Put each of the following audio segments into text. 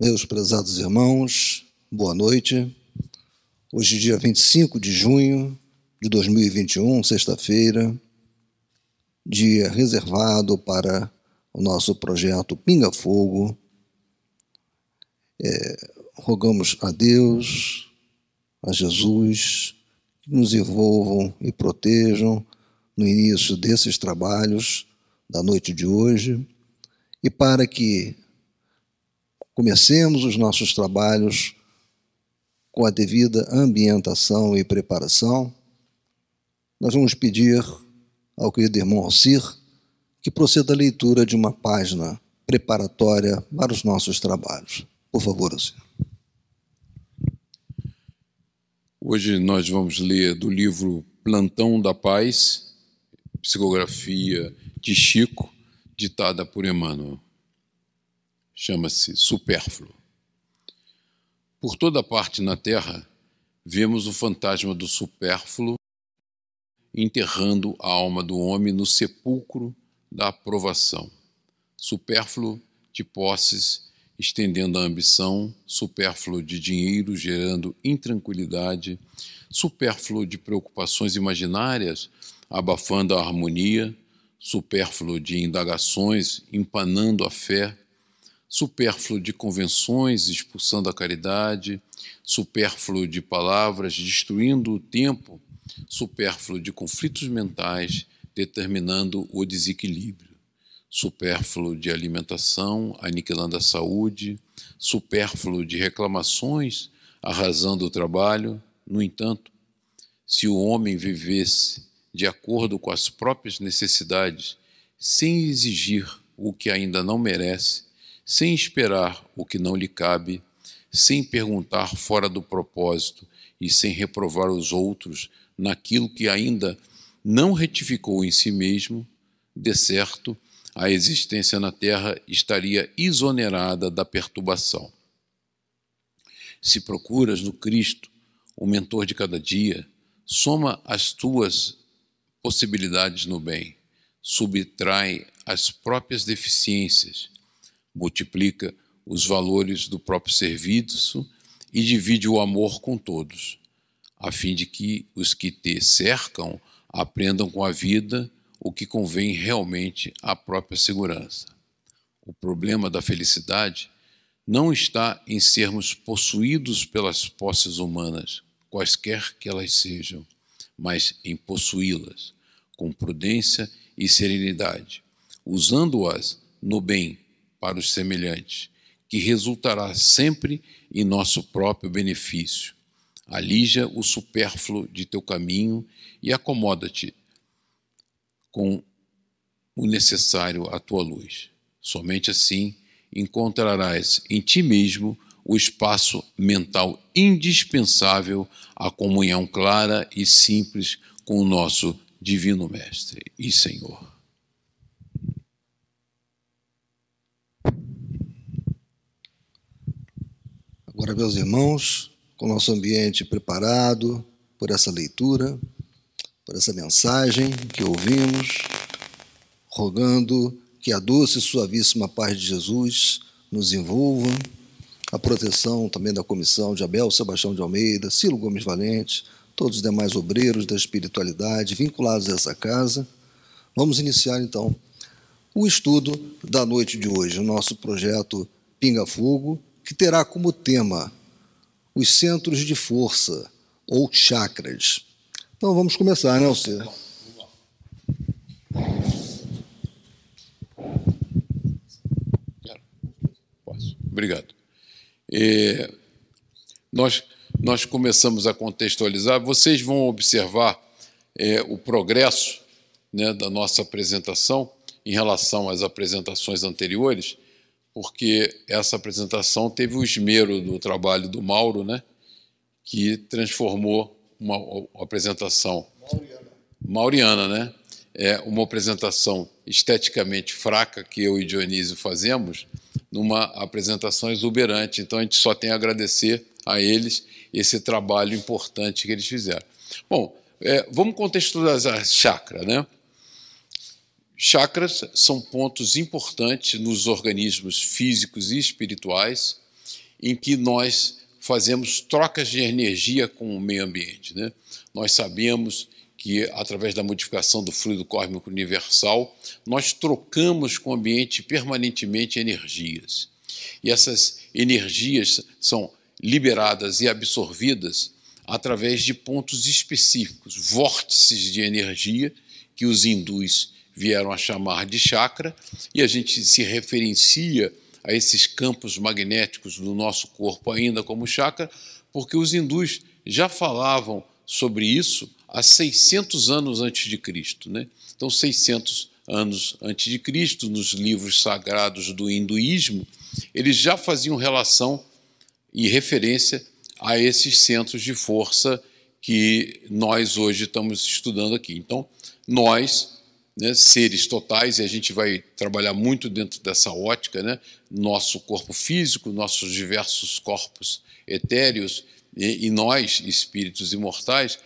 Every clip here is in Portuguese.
Meus prezados irmãos, boa noite. Hoje, dia 25 de junho de 2021, sexta-feira, dia reservado para o nosso projeto Pinga Fogo. É, rogamos a Deus, a Jesus, que nos envolvam e protejam no início desses trabalhos da noite de hoje e para que comecemos os nossos trabalhos com a devida ambientação e preparação, nós vamos pedir ao querido irmão Alcir que proceda a leitura de uma página preparatória para os nossos trabalhos. Por favor, Alcir. Hoje nós vamos ler do livro Plantão da Paz, psicografia de Chico, ditada por Emmanuel chama-se supérfluo. Por toda parte na Terra, vemos o fantasma do supérfluo enterrando a alma do homem no sepulcro da aprovação. Supérfluo de posses, estendendo a ambição, supérfluo de dinheiro, gerando intranquilidade, supérfluo de preocupações imaginárias, abafando a harmonia, supérfluo de indagações, empanando a fé, supérfluo de convenções, expulsando a caridade, supérfluo de palavras, destruindo o tempo, supérfluo de conflitos mentais, determinando o desequilíbrio, supérfluo de alimentação, aniquilando a saúde, supérfluo de reclamações, arrasando o trabalho. No entanto, se o homem vivesse de acordo com as próprias necessidades, sem exigir o que ainda não merece, sem esperar o que não lhe cabe, sem perguntar fora do propósito e sem reprovar os outros naquilo que ainda não retificou em si mesmo, de certo, a existência na Terra estaria exonerada da perturbação. Se procuras no Cristo o mentor de cada dia, soma as tuas possibilidades no bem, subtrai as próprias deficiências, multiplica os valores do próprio serviço e divide o amor com todos, a fim de que os que te cercam aprendam com a vida o que convém realmente à própria segurança. O problema da felicidade não está em sermos possuídos pelas posses humanas, quaisquer que elas sejam, mas em possuí-las com prudência e serenidade, usando-as no bem para os semelhantes, que resultará sempre em nosso próprio benefício. Alija o supérfluo de teu caminho e acomoda-te com o necessário à tua luz. Somente assim encontrarás em ti mesmo o espaço mental indispensável à comunhão clara e simples com o nosso Divino Mestre e Senhor. Agora, meus irmãos, com o nosso ambiente preparado por essa leitura, por essa mensagem que ouvimos, rogando que a doce e suavíssima paz de Jesus nos envolva, a proteção também da comissão de Abel Sebastião de Almeida, Ciro Gomes Valente, todos os demais obreiros da espiritualidade vinculados a essa casa. Vamos iniciar então o estudo da noite de hoje, o nosso projeto Pinga Fogo, que terá como tema os centros de força ou chakras. Então vamos começar, né, Alcir? Obrigado. É, nós, nós começamos a contextualizar, vocês vão observar é, o progresso né, da nossa apresentação em relação às apresentações anteriores porque essa apresentação teve o esmero do trabalho do Mauro, né, que transformou uma, uma apresentação Mauriana. Mauriana, né, é uma apresentação esteticamente fraca que eu e Dionísio fazemos, numa apresentação exuberante. Então a gente só tem a agradecer a eles esse trabalho importante que eles fizeram. Bom, é, vamos contextualizar a chácara, né? Chakras são pontos importantes nos organismos físicos e espirituais em que nós fazemos trocas de energia com o meio ambiente. Né? Nós sabemos que, através da modificação do fluido cósmico universal, nós trocamos com o ambiente permanentemente energias. E essas energias são liberadas e absorvidas através de pontos específicos, vórtices de energia, que os hindus vieram a chamar de chakra, e a gente se referencia a esses campos magnéticos do nosso corpo ainda como chakra, porque os hindus já falavam sobre isso há 600 anos antes de Cristo. Né? Então, 600 anos antes de Cristo, nos livros sagrados do hinduísmo, eles já faziam relação e referência a esses centros de força que nós hoje estamos estudando aqui. Então, nós, né, seres totais, e a gente vai trabalhar muito dentro dessa ótica, né, nosso corpo físico, nossos diversos corpos etéreos, e, e nós, espíritos imortais,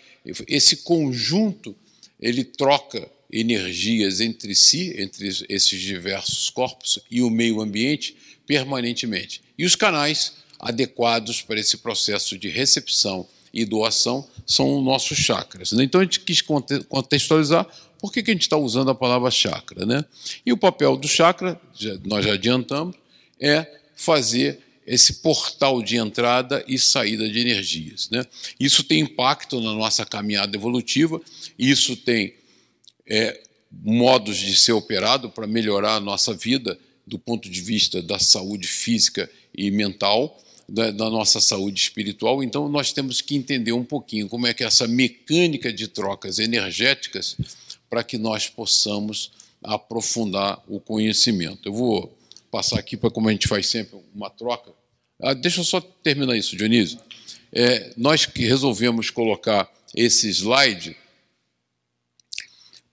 esse conjunto ele troca energias entre si, entre esses diversos corpos e o meio ambiente permanentemente. E os canais adequados para esse processo de recepção e doação são os nossos chakras. Né? Então a gente quis contextualizar por que, que a gente está usando a palavra chakra. Né? E o papel do chakra, já, nós já adiantamos, é fazer esse portal de entrada e saída de energias. Né? Isso tem impacto na nossa caminhada evolutiva, isso tem é, modos de ser operado para melhorar a nossa vida do ponto de vista da saúde física e mental, da, da, nossa saúde espiritual. Então, nós temos que entender um pouquinho como é que essa mecânica de trocas energéticas para que nós possamos aprofundar o conhecimento. Eu vou passar aqui para como a gente faz sempre uma troca. Ah, deixa eu só terminar isso, Dionísio. É, nós que resolvemos colocar esse slide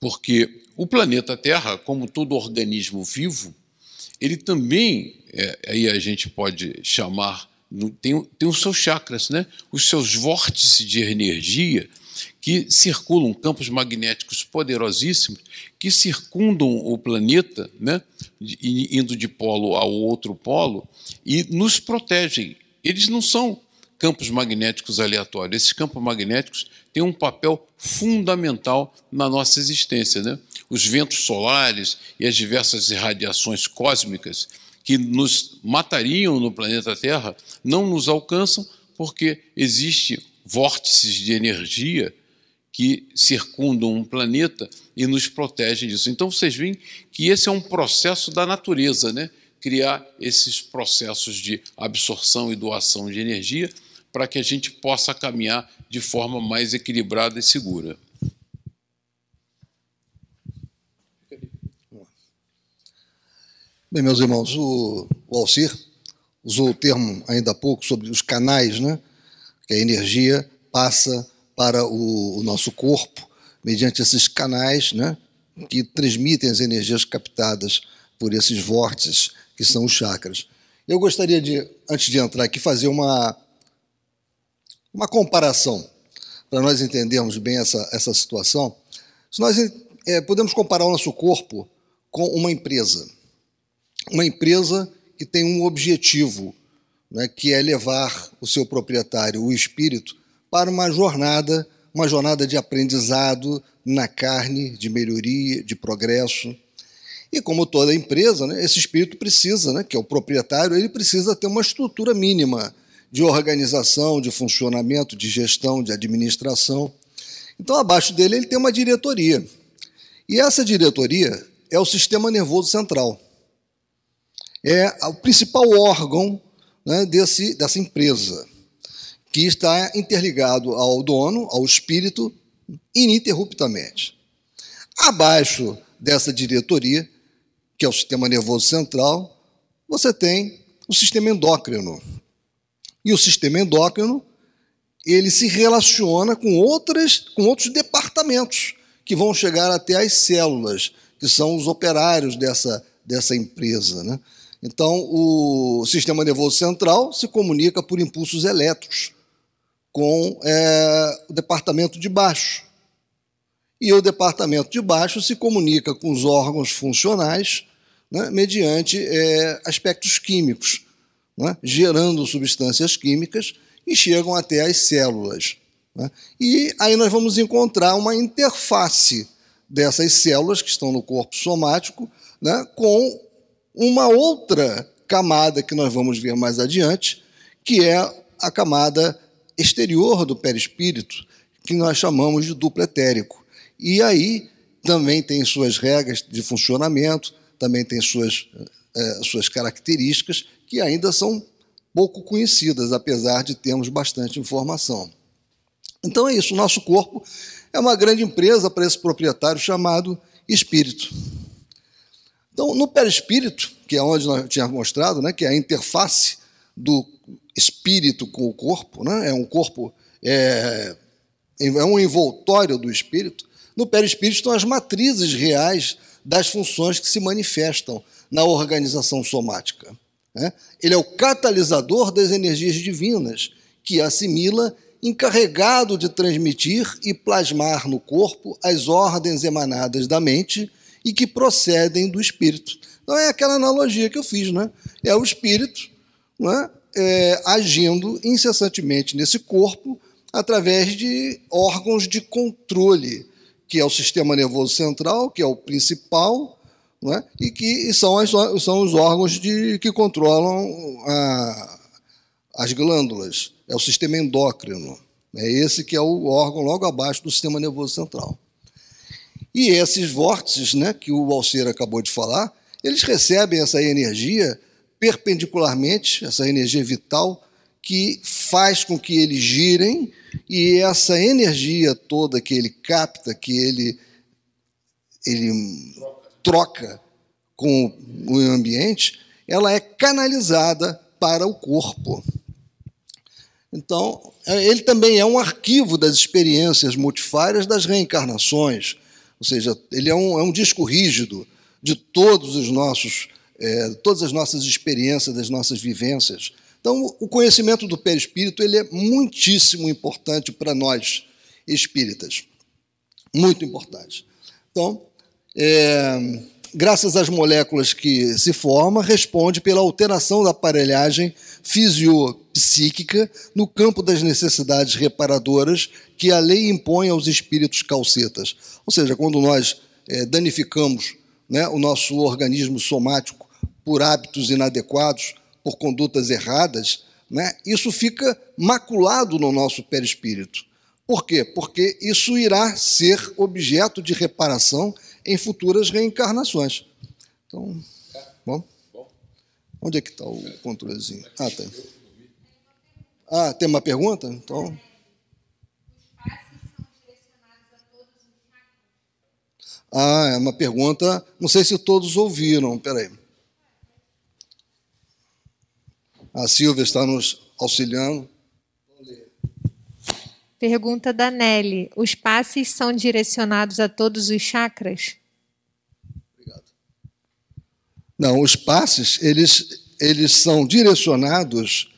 porque o planeta Terra, como todo organismo vivo, ele também, é, aí a gente pode chamar tem, tem os seus chakras, né? os seus vórtices de energia que circulam, campos magnéticos poderosíssimos, que circundam o planeta, né? indo de polo ao outro polo, e nos protegem. Eles não são campos magnéticos aleatórios. Esses campos magnéticos têm um papel fundamental na nossa existência. Né? Os ventos solares e as diversas irradiações cósmicas que nos matariam no planeta Terra não nos alcançam porque existe vórtices de energia que circundam um planeta e nos protegem disso. Então vocês veem que esse é um processo da natureza, né? Criar esses processos de absorção e doação de energia para que a gente possa caminhar de forma mais equilibrada e segura. Bem, meus irmãos, o, o Alcir usou o termo ainda há pouco sobre os canais, né? Que a energia passa para o, o nosso corpo mediante esses canais, né? Que transmitem as energias captadas por esses vórtices que são os chakras. Eu gostaria de, antes de entrar aqui, fazer uma, uma comparação, para nós entendermos bem essa, essa situação. Se nós é, podemos comparar o nosso corpo com uma empresa uma empresa que tem um objetivo, né, que é levar o seu proprietário, o espírito, para uma jornada, uma jornada de aprendizado na carne, de melhoria, de progresso. E como toda empresa, né, esse espírito precisa, né, que é o proprietário, ele precisa ter uma estrutura mínima de organização, de funcionamento, de gestão, de administração. Então, abaixo dele, ele tem uma diretoria. E essa diretoria é o sistema nervoso central é o principal órgão né, desse, dessa empresa, que está interligado ao dono, ao espírito, ininterruptamente. Abaixo dessa diretoria, que é o sistema nervoso central, você tem o sistema endócrino. E o sistema endócrino, ele se relaciona com outras com outros departamentos que vão chegar até as células, que são os operários dessa dessa empresa, né? Então, o sistema nervoso central se comunica por impulsos elétricos com é, o departamento de baixo. E o departamento de baixo se comunica com os órgãos funcionais né, mediante é, aspectos químicos, é? gerando substâncias químicas e chegam até as células. É? E aí nós vamos encontrar uma interface dessas células que estão no corpo somático né, com uma outra camada que nós vamos ver mais adiante, que é a camada exterior do perispírito, que nós chamamos de duplo etérico. E aí também tem suas regras de funcionamento, também tem suas, é, suas características que ainda são pouco conhecidas, apesar de termos bastante informação. Então é isso, o nosso corpo é uma grande empresa para esse proprietário chamado espírito. Então, no perispírito, que é onde nós tínhamos mostrado, né, que é a interface do espírito com o corpo, né, é um corpo, é, é um envoltório do espírito, no perispírito estão as matrizes reais das funções que se manifestam na organização somática. Né? Ele é o catalisador das energias divinas, que assimila encarregado de transmitir e plasmar no corpo as ordens emanadas da mente e que procedem do espírito. Então é aquela analogia que eu fiz, né? É o espírito né? É, agindo incessantemente nesse corpo através de órgãos de controle, que é o sistema nervoso central, que é o principal, né? e que são, as, são os órgãos de, que controlam a, as glândulas é o sistema endócrino. É esse que é o órgão logo abaixo do sistema nervoso central. E esses vórtices, né, que o Alceira acabou de falar, eles recebem essa energia perpendicularmente, essa energia vital, que faz com que eles girem, e essa energia toda que ele capta, que ele, ele troca com o ambiente, ela é canalizada para o corpo. Então, ele também é um arquivo das experiências multifárias das reencarnações, ou seja, ele é um, é um disco rígido de todos os nossos, é, todas as nossas experiências, das nossas vivências. Então, o conhecimento do perispírito ele é muitíssimo importante para nós espíritas, muito importante. Então, é, graças às moléculas que se formam, responde pela alteração da aparelhagem fisiopsíquica no campo das necessidades reparadoras que a lei impõe aos espíritos calcetas. Ou seja, quando nós é, danificamos né, o nosso organismo somático por hábitos inadequados, por condutas erradas, né, isso fica maculado no nosso perispírito. Por quê? Porque isso irá ser objeto de reparação em futuras reencarnações. Então, bom. Onde é que está o controlezinho? Ah, tem. Ah, tem uma pergunta? Então. Ah, é uma pergunta. Não sei se todos ouviram. Peraí. A Silvia está nos auxiliando. Pergunta da Nelly: Os passes são direcionados a todos os chakras? Obrigado. Não, os passes eles, eles são direcionados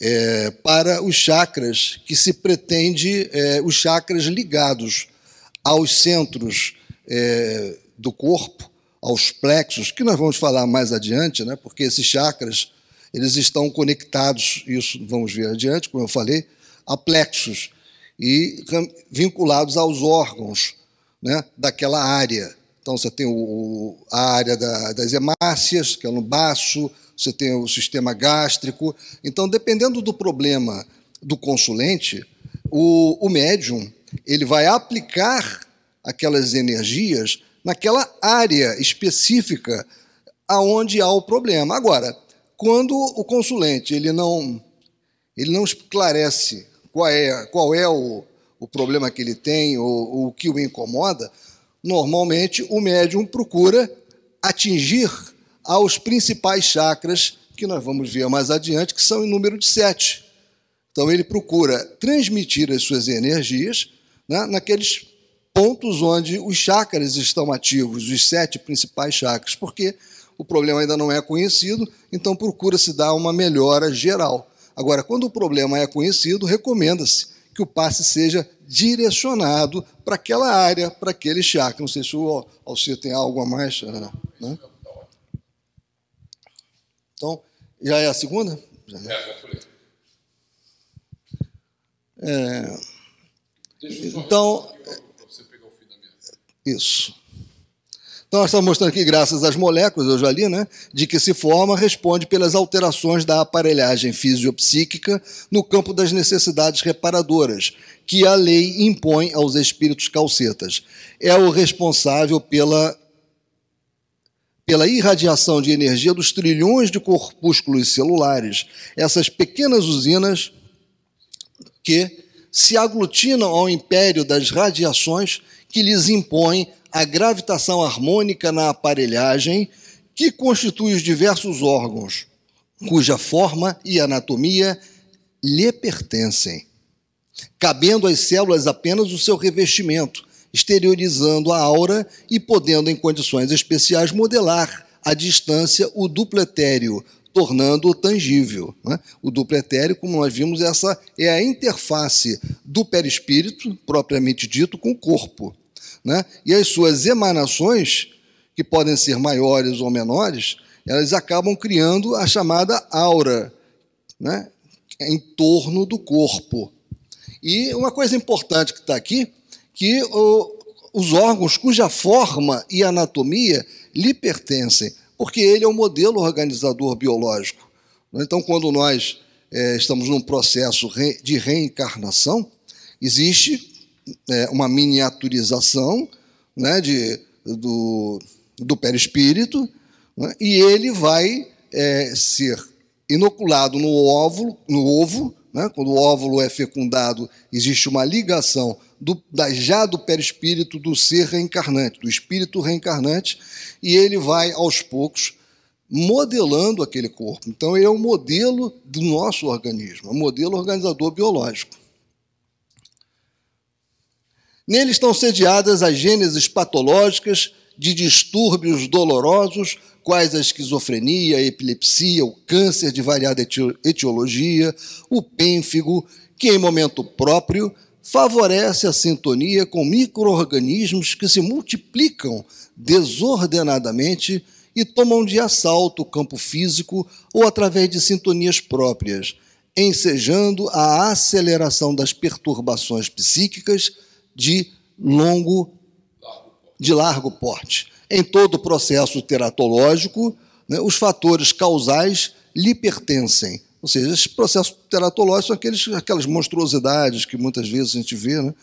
é, para os chakras que se pretende, é, os chakras ligados aos centros é, do corpo, aos plexos, que nós vamos falar mais adiante, né, porque esses chakras eles estão conectados, isso vamos ver adiante, como eu falei, a plexos, e vinculados aos órgãos né, daquela área. Então, você tem o, a área da, das hemácias, que é no baço, você tem o sistema gástrico. Então, dependendo do problema do consulente, o, o médium ele vai aplicar aquelas energias naquela área específica aonde há o problema. Agora, quando o consulente ele não ele não esclarece qual é, qual é o, o problema que ele tem ou o que o incomoda, normalmente o médium procura atingir aos principais chakras, que nós vamos ver mais adiante, que são em número de sete. Então ele procura transmitir as suas energias né, naqueles pontos onde os chakras estão ativos, os sete principais chakras, porque o problema ainda não é conhecido, então procura-se dar uma melhora geral. Agora, quando o problema é conhecido, recomenda-se que o passe seja direcionado para aquela área, para aquele chakra. Não sei se o Alcir tem algo a mais. Ah, né? Então, Já é a segunda? Já é. É, então, isso. Então, nós estamos mostrando aqui, graças às moléculas, eu já li, né, de que se forma responde pelas alterações da aparelhagem fisiopsíquica no campo das necessidades reparadoras, que a lei impõe aos espíritos calcetas. É o responsável pela, pela irradiação de energia dos trilhões de corpúsculos celulares, essas pequenas usinas que se aglutinam ao império das radiações que lhes impõe a gravitação harmônica na aparelhagem que constitui os diversos órgãos, cuja forma e anatomia lhe pertencem, cabendo às células apenas o seu revestimento, exteriorizando a aura e podendo, em condições especiais, modelar à distância o dupletéreo, tornando-o tangível. Né? O dupletéreo, como nós vimos, essa é a interface do perispírito, propriamente dito, com o corpo. Né? E as suas emanações, que podem ser maiores ou menores, elas acabam criando a chamada aura né? em torno do corpo. E uma coisa importante que está aqui, que o, os órgãos cuja forma e anatomia lhe pertencem porque ele é o modelo organizador biológico. Então, quando nós é, estamos num processo de reencarnação, existe é, uma miniaturização né, de, do, do perispírito, né, e ele vai é, ser inoculado no óvulo, no ovo, né, quando o óvulo é fecundado, existe uma ligação do, da, já do perispírito do ser reencarnante, do espírito reencarnante, e ele vai aos poucos modelando aquele corpo. Então, ele é o modelo do nosso organismo, é o modelo organizador biológico. Nele estão sediadas as gêneses patológicas de distúrbios dolorosos, quais a esquizofrenia, a epilepsia, o câncer de variada etiologia, o pênfigo, que em momento próprio favorece a sintonia com micro-organismos que se multiplicam desordenadamente e tomam de assalto o campo físico ou através de sintonias próprias, ensejando a aceleração das perturbações psíquicas de longo de largo porte. Em todo o processo teratológico, né, os fatores causais lhe pertencem, ou seja, esses processos teratológicos são aqueles, aquelas monstruosidades que muitas vezes a gente vê, né?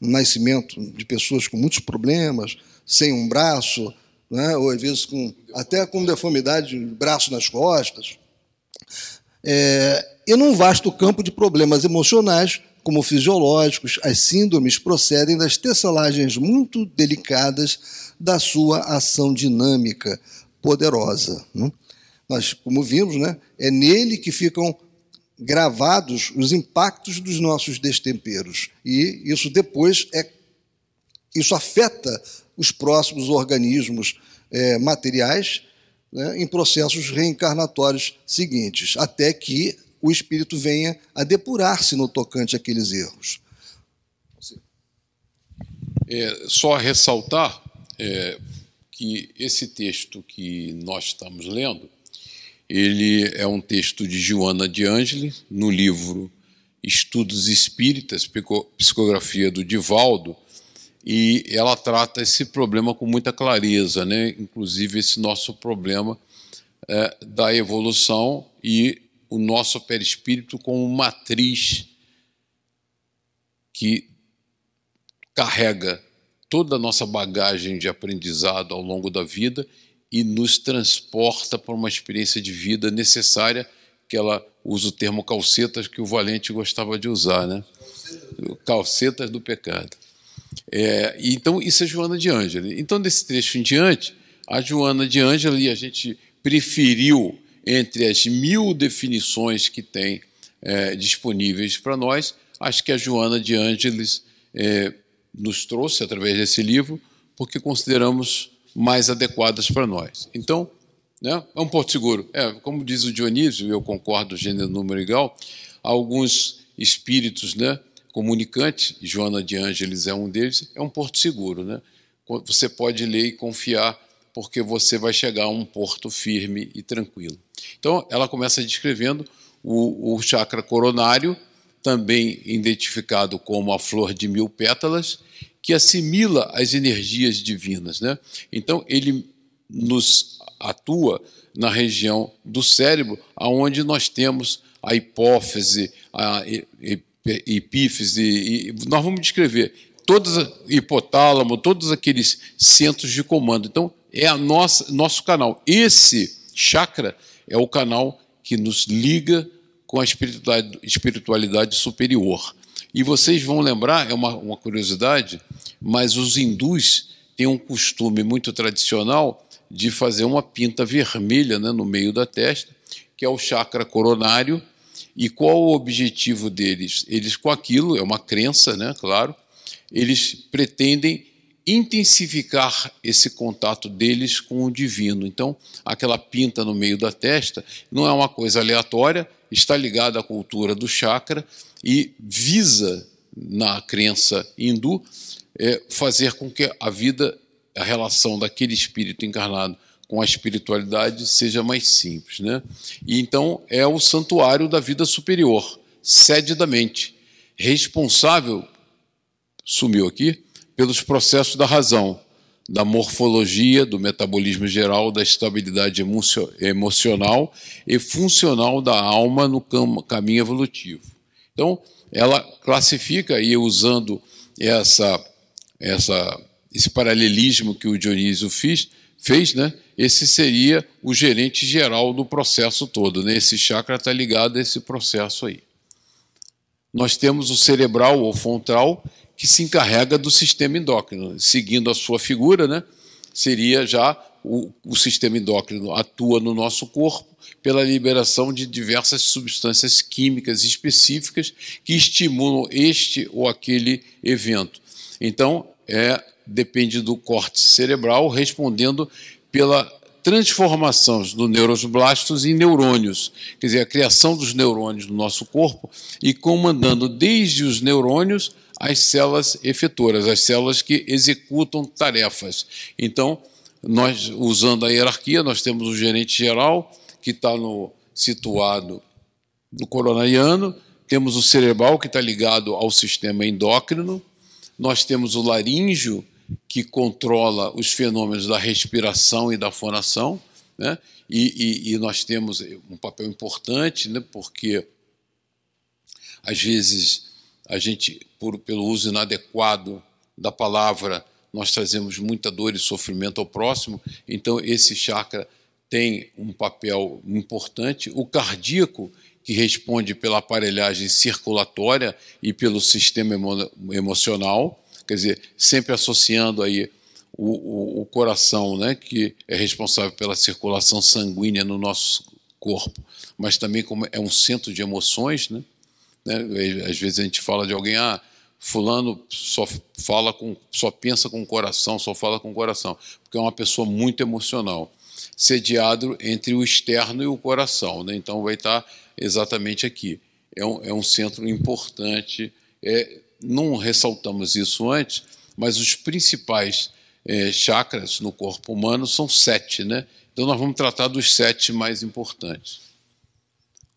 nascimento de pessoas com muitos problemas, sem um braço, né? ou às vezes com, até com deformidade, braço nas costas. É, e num vasto campo de problemas emocionais, como fisiológicos, as síndromes procedem das tesselagens muito delicadas da sua ação dinâmica poderosa. Né? nós, como vimos, né, é nele que ficam gravados os impactos dos nossos destemperos. E isso depois é isso afeta os próximos organismos é, materiais né, em processos reencarnatórios seguintes, até que o espírito venha a depurar-se no tocante àqueles erros. É, só ressaltar é, que esse texto que nós estamos lendo ele é um texto de Joana de Angeli, no livro Estudos Espíritas, Psicografia do Divaldo, e ela trata esse problema com muita clareza, né? inclusive esse nosso problema é, da evolução e o nosso perispírito como matriz que carrega toda a nossa bagagem de aprendizado ao longo da vida e nos transporta para uma experiência de vida necessária, que ela usa o termo calcetas que o Valente gostava de usar, né? Calcetas do pecado. É, então, isso é Joana de Ângeli. Então, desse trecho em diante, a Joana de Ângeli, a gente preferiu, entre as mil definições que tem é, disponíveis para nós, acho que a Joana de Ângeles é, nos trouxe através desse livro, porque consideramos mais adequadas para nós. Então, né, é um porto seguro. É, como diz o Dionísio, eu concordo, gênero, número igual, alguns espíritos né, comunicantes, Joana de Ângeles é um deles, é um porto seguro. Né? Você pode ler e confiar porque você vai chegar a um porto firme e tranquilo. Então, ela começa descrevendo o, o chakra coronário, também identificado como a flor de mil pétalas, que assimila as energias divinas. Né? Então, ele nos atua na região do cérebro, aonde nós temos a hipófise, a epífise, e nós vamos descrever todos hipotálamo, todos aqueles centros de comando. Então, é a nossa nosso canal. Esse chakra é o canal que nos liga com a espiritualidade, espiritualidade superior. E vocês vão lembrar, é uma, uma curiosidade, mas os hindus têm um costume muito tradicional de fazer uma pinta vermelha né, no meio da testa, que é o chakra coronário. E qual o objetivo deles? Eles, com aquilo, é uma crença, né, claro, eles pretendem intensificar esse contato deles com o divino. Então, aquela pinta no meio da testa não é uma coisa aleatória, está ligada à cultura do chakra e visa, na crença hindu, é, fazer com que a vida, a relação daquele espírito encarnado com a espiritualidade seja mais simples. Né? E então é o santuário da vida superior, sede da mente, responsável, sumiu aqui, pelos processos da razão, da morfologia, do metabolismo geral, da estabilidade emocional e funcional da alma no caminho evolutivo. Então, ela classifica, e usando essa, essa, esse paralelismo que o Dionísio fez, fez né, esse seria o gerente geral do processo todo. Né? Esse chakra está ligado a esse processo aí. Nós temos o cerebral ou frontal, que se encarrega do sistema endócrino. Seguindo a sua figura, né, seria já o, o sistema endócrino atua no nosso corpo pela liberação de diversas substâncias químicas específicas que estimulam este ou aquele evento. Então, é, depende do corte cerebral, respondendo pela transformação dos neuroblastos em neurônios, quer dizer, a criação dos neurônios no nosso corpo e comandando desde os neurônios as células efetoras, as células que executam tarefas. Então, nós, usando a hierarquia, nós temos o gerente geral, que está no, situado no coronariano, temos o cerebral, que está ligado ao sistema endócrino, nós temos o laríngeo, que controla os fenômenos da respiração e da fonação, né? e, e, e nós temos um papel importante, né? porque às vezes a gente, por, pelo uso inadequado da palavra, nós trazemos muita dor e sofrimento ao próximo, então esse chakra tem um papel importante. O cardíaco, que responde pela aparelhagem circulatória e pelo sistema emo emocional, quer dizer, sempre associando aí o, o, o, coração, né, que é responsável pela circulação sanguínea no nosso corpo, mas também como é um centro de emoções, né? Né? Às vezes a gente fala de alguém, ah, fulano só fala com, só pensa com o coração, só fala com o coração, porque é uma pessoa muito emocional, sediado entre o externo e o coração, né? Então vai estar exatamente aqui. É um, é um centro importante. É, não ressaltamos isso antes, mas os principais é, chakras no corpo humano são sete, né? Então nós vamos tratar dos sete mais importantes.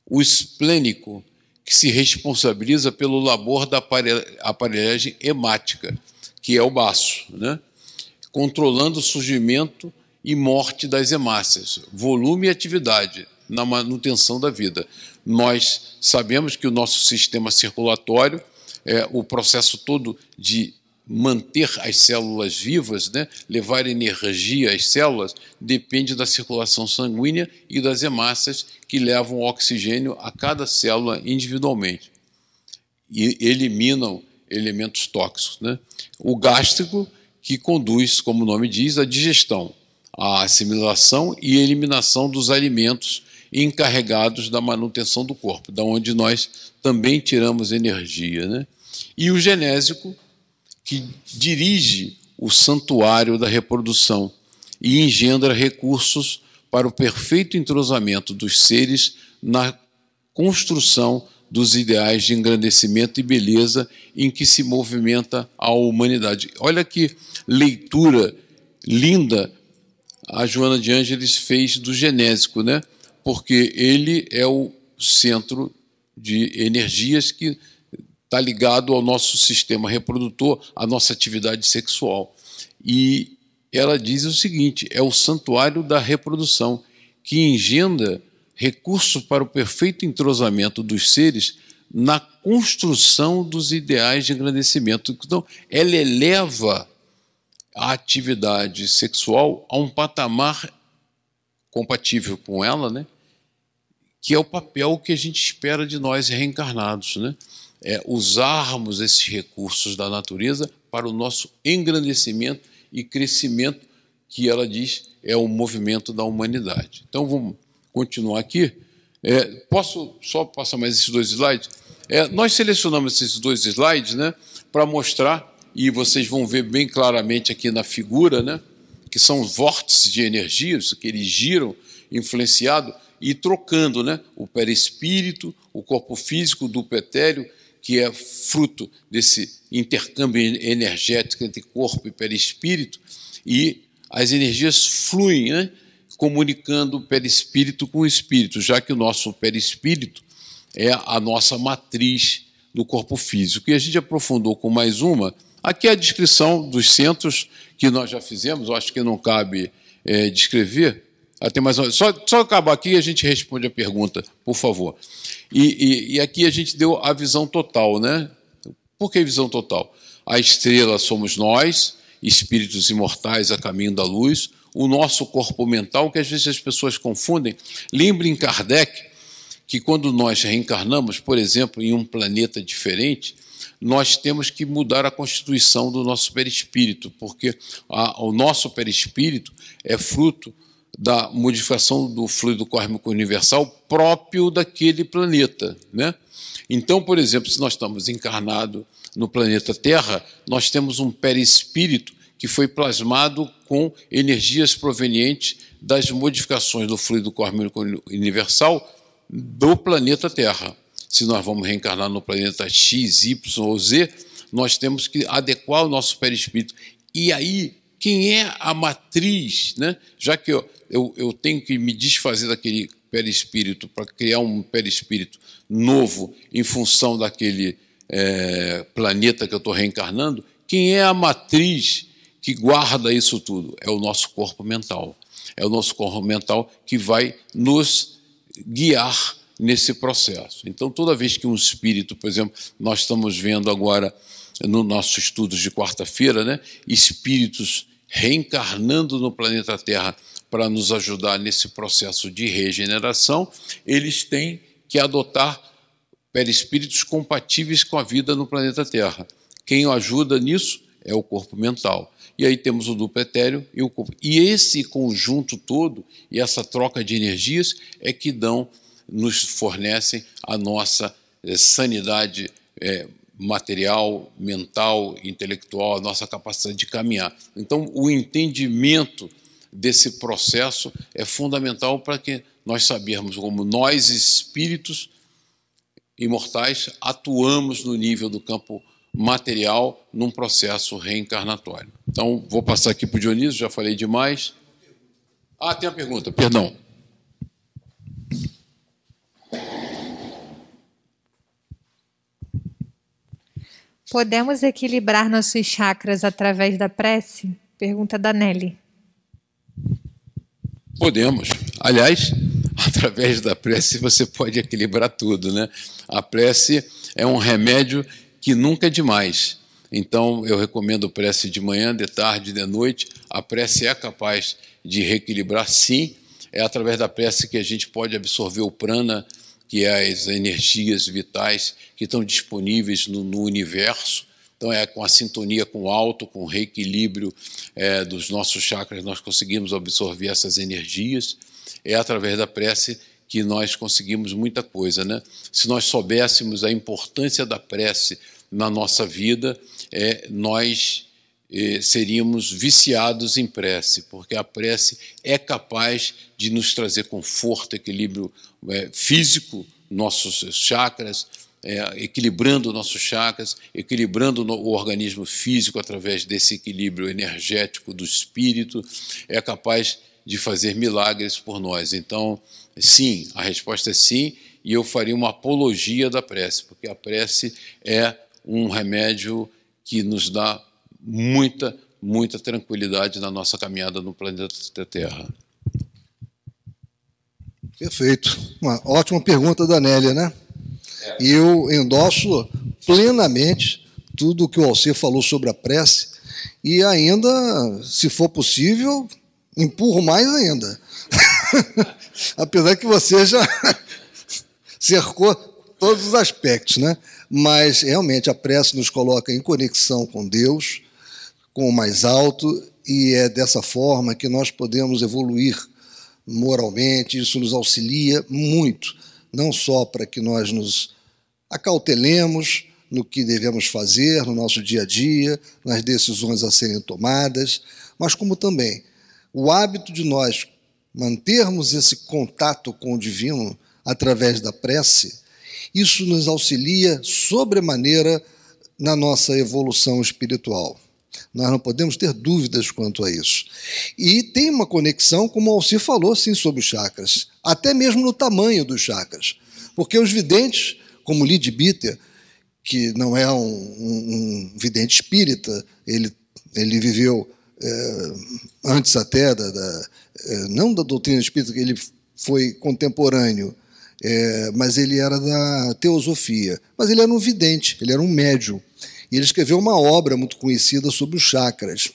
O esplênico que se responsabiliza pelo labor da aparelhagem hemática, que é o baço, né? controlando o surgimento e morte das hemácias, volume e atividade na manutenção da vida. Nós sabemos que o nosso sistema circulatório, é, o processo todo de manter as células vivas, né, levar energia às células, depende da circulação sanguínea e das hemácias que levam oxigênio a cada célula individualmente e eliminam elementos tóxicos. Né? O gástrico, que conduz, como o nome diz, a digestão, a assimilação e eliminação dos alimentos encarregados da manutenção do corpo, da onde nós também tiramos energia. Né? E o genésico, que dirige o santuário da reprodução e engendra recursos para o perfeito entrosamento dos seres na construção dos ideais de engrandecimento e beleza em que se movimenta a humanidade. Olha que leitura linda a Joana de Ângeles fez do genésico, né? porque ele é o centro de energias que está ligado ao nosso sistema reprodutor, à nossa atividade sexual. E ela diz o seguinte: é o santuário da reprodução, que engendra recursos para o perfeito entrosamento dos seres na construção dos ideais de engrandecimento. Então, ela eleva a atividade sexual a um patamar compatível com ela, né? que é o papel que a gente espera de nós reencarnados, né? É usarmos esses recursos da natureza para o nosso engrandecimento e crescimento, que ela diz é o movimento da humanidade. Então vamos continuar aqui. É, posso só passar mais esses dois slides? É, nós selecionamos esses dois slides né, para mostrar, e vocês vão ver bem claramente aqui na figura, né, que são vórtices de energias que eles giram, influenciado e trocando né, o perispírito, o corpo físico do petélio, que é fruto desse intercâmbio energético entre corpo e perispírito, e as energias fluem, né, comunicando o perispírito com o espírito, já que o nosso perispírito é a nossa matriz do corpo físico. E a gente aprofundou com mais uma. Aqui é a descrição dos centros que nós já fizemos, eu acho que não cabe é, descrever, tem mais uma... só, só acabar aqui e a gente responde a pergunta, por favor. E, e, e aqui a gente deu a visão total, né? Por que visão total? A estrela somos nós, espíritos imortais a caminho da luz, o nosso corpo mental, que às vezes as pessoas confundem. Lembrem Kardec que quando nós reencarnamos, por exemplo, em um planeta diferente, nós temos que mudar a constituição do nosso perispírito, porque a, o nosso perispírito é fruto da modificação do fluido cósmico universal próprio daquele planeta. Né? Então, por exemplo, se nós estamos encarnados no planeta Terra, nós temos um perispírito que foi plasmado com energias provenientes das modificações do fluido cósmico universal do planeta Terra. Se nós vamos reencarnar no planeta X, Y ou Z, nós temos que adequar o nosso perispírito. E aí, quem é a matriz, né? já que eu, eu tenho que me desfazer daquele perispírito para criar um perispírito novo em função daquele é, planeta que eu estou reencarnando, quem é a matriz que guarda isso tudo? É o nosso corpo mental. É o nosso corpo mental que vai nos guiar nesse processo. Então, toda vez que um espírito, por exemplo, nós estamos vendo agora no nossos estudos de quarta-feira, né, espíritos reencarnando no planeta Terra para nos ajudar nesse processo de regeneração, eles têm que adotar perispíritos compatíveis com a vida no planeta Terra. Quem ajuda nisso é o corpo mental. E aí temos o duplo etéreo e o corpo. E esse conjunto todo e essa troca de energias é que dão, nos fornecem a nossa eh, sanidade eh, material, mental, intelectual, a nossa capacidade de caminhar. Então, o entendimento desse processo é fundamental para que nós sabermos como nós, espíritos imortais, atuamos no nível do campo material num processo reencarnatório. Então, vou passar aqui para o Dionísio, já falei demais. Ah, tem a pergunta, perdão. Podemos equilibrar nossos chakras através da prece? Pergunta da Nelly. Podemos. Aliás, através da prece você pode equilibrar tudo, né? A prece é um remédio que nunca é demais. Então, eu recomendo prece de manhã, de tarde, de noite. A prece é capaz de reequilibrar, sim. É através da prece que a gente pode absorver o prana, que é as energias vitais que estão disponíveis no, no universo então, é com a sintonia com o alto, com o reequilíbrio é, dos nossos chakras, nós conseguimos absorver essas energias. É através da prece que nós conseguimos muita coisa. Né? Se nós soubéssemos a importância da prece na nossa vida, é, nós é, seríamos viciados em prece, porque a prece é capaz de nos trazer conforto, equilíbrio é, físico, nossos chakras, é, equilibrando nossos chakras, equilibrando o organismo físico através desse equilíbrio energético do espírito, é capaz de fazer milagres por nós. Então, sim, a resposta é sim, e eu faria uma apologia da prece, porque a prece é um remédio que nos dá muita, muita tranquilidade na nossa caminhada no planeta Terra. Perfeito. Uma ótima pergunta da Nélia, né? E eu endosso plenamente tudo o que o Alcir falou sobre a prece e ainda, se for possível, empurro mais ainda. Apesar que você já cercou todos os aspectos, né? Mas realmente a prece nos coloca em conexão com Deus, com o mais alto, e é dessa forma que nós podemos evoluir moralmente. Isso nos auxilia muito, não só para que nós nos acautelemos no que devemos fazer no nosso dia a dia, nas decisões a serem tomadas, mas como também o hábito de nós mantermos esse contato com o divino através da prece, isso nos auxilia sobremaneira na nossa evolução espiritual. Nós não podemos ter dúvidas quanto a isso. E tem uma conexão, como o Alcir falou, sim, sobre os chakras, até mesmo no tamanho dos chakras. Porque os videntes, como Lid Bitter, que não é um, um, um vidente espírita, ele, ele viveu é, antes até da, da é, não da doutrina espírita, ele foi contemporâneo, é, mas ele era da teosofia. Mas ele era um vidente, ele era um médium. E ele escreveu uma obra muito conhecida sobre os chakras.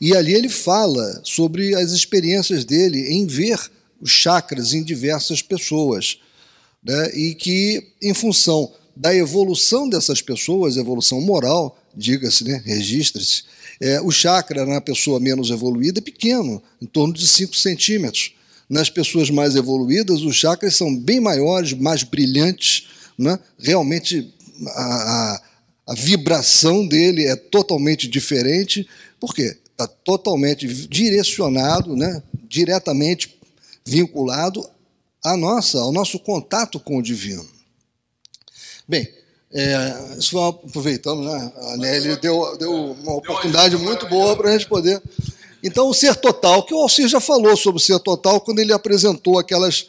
E ali ele fala sobre as experiências dele em ver os chakras em diversas pessoas. Né? E que, em função da evolução dessas pessoas, evolução moral, diga-se, né? registre-se, é, o chakra na pessoa menos evoluída é pequeno, em torno de 5 centímetros. Nas pessoas mais evoluídas, os chakras são bem maiores, mais brilhantes, né? realmente a, a, a vibração dele é totalmente diferente, por quê? Está totalmente direcionado, né? diretamente vinculado à nossa, ao nosso contato com o divino. Bem, é, só aproveitando, né? A Nelly deu, deu uma oportunidade muito boa para a gente poder. Então, o ser total, que o Alcir já falou sobre o ser total quando ele apresentou aquelas.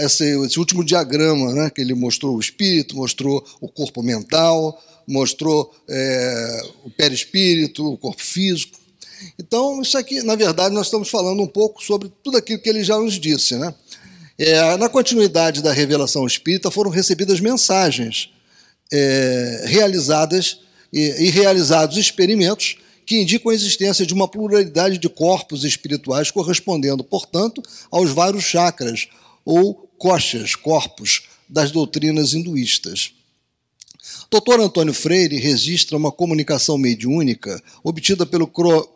Esse, esse último diagrama, né, que ele mostrou o espírito, mostrou o corpo mental, mostrou é, o perispírito, o corpo físico. Então, isso aqui, na verdade, nós estamos falando um pouco sobre tudo aquilo que ele já nos disse. Né? É, na continuidade da revelação espírita, foram recebidas mensagens é, realizadas e, e realizados experimentos que indicam a existência de uma pluralidade de corpos espirituais, correspondendo, portanto, aos vários chakras ou koshas, corpos, das doutrinas hinduístas. Dr. Antônio Freire registra uma comunicação mediúnica obtida pelo,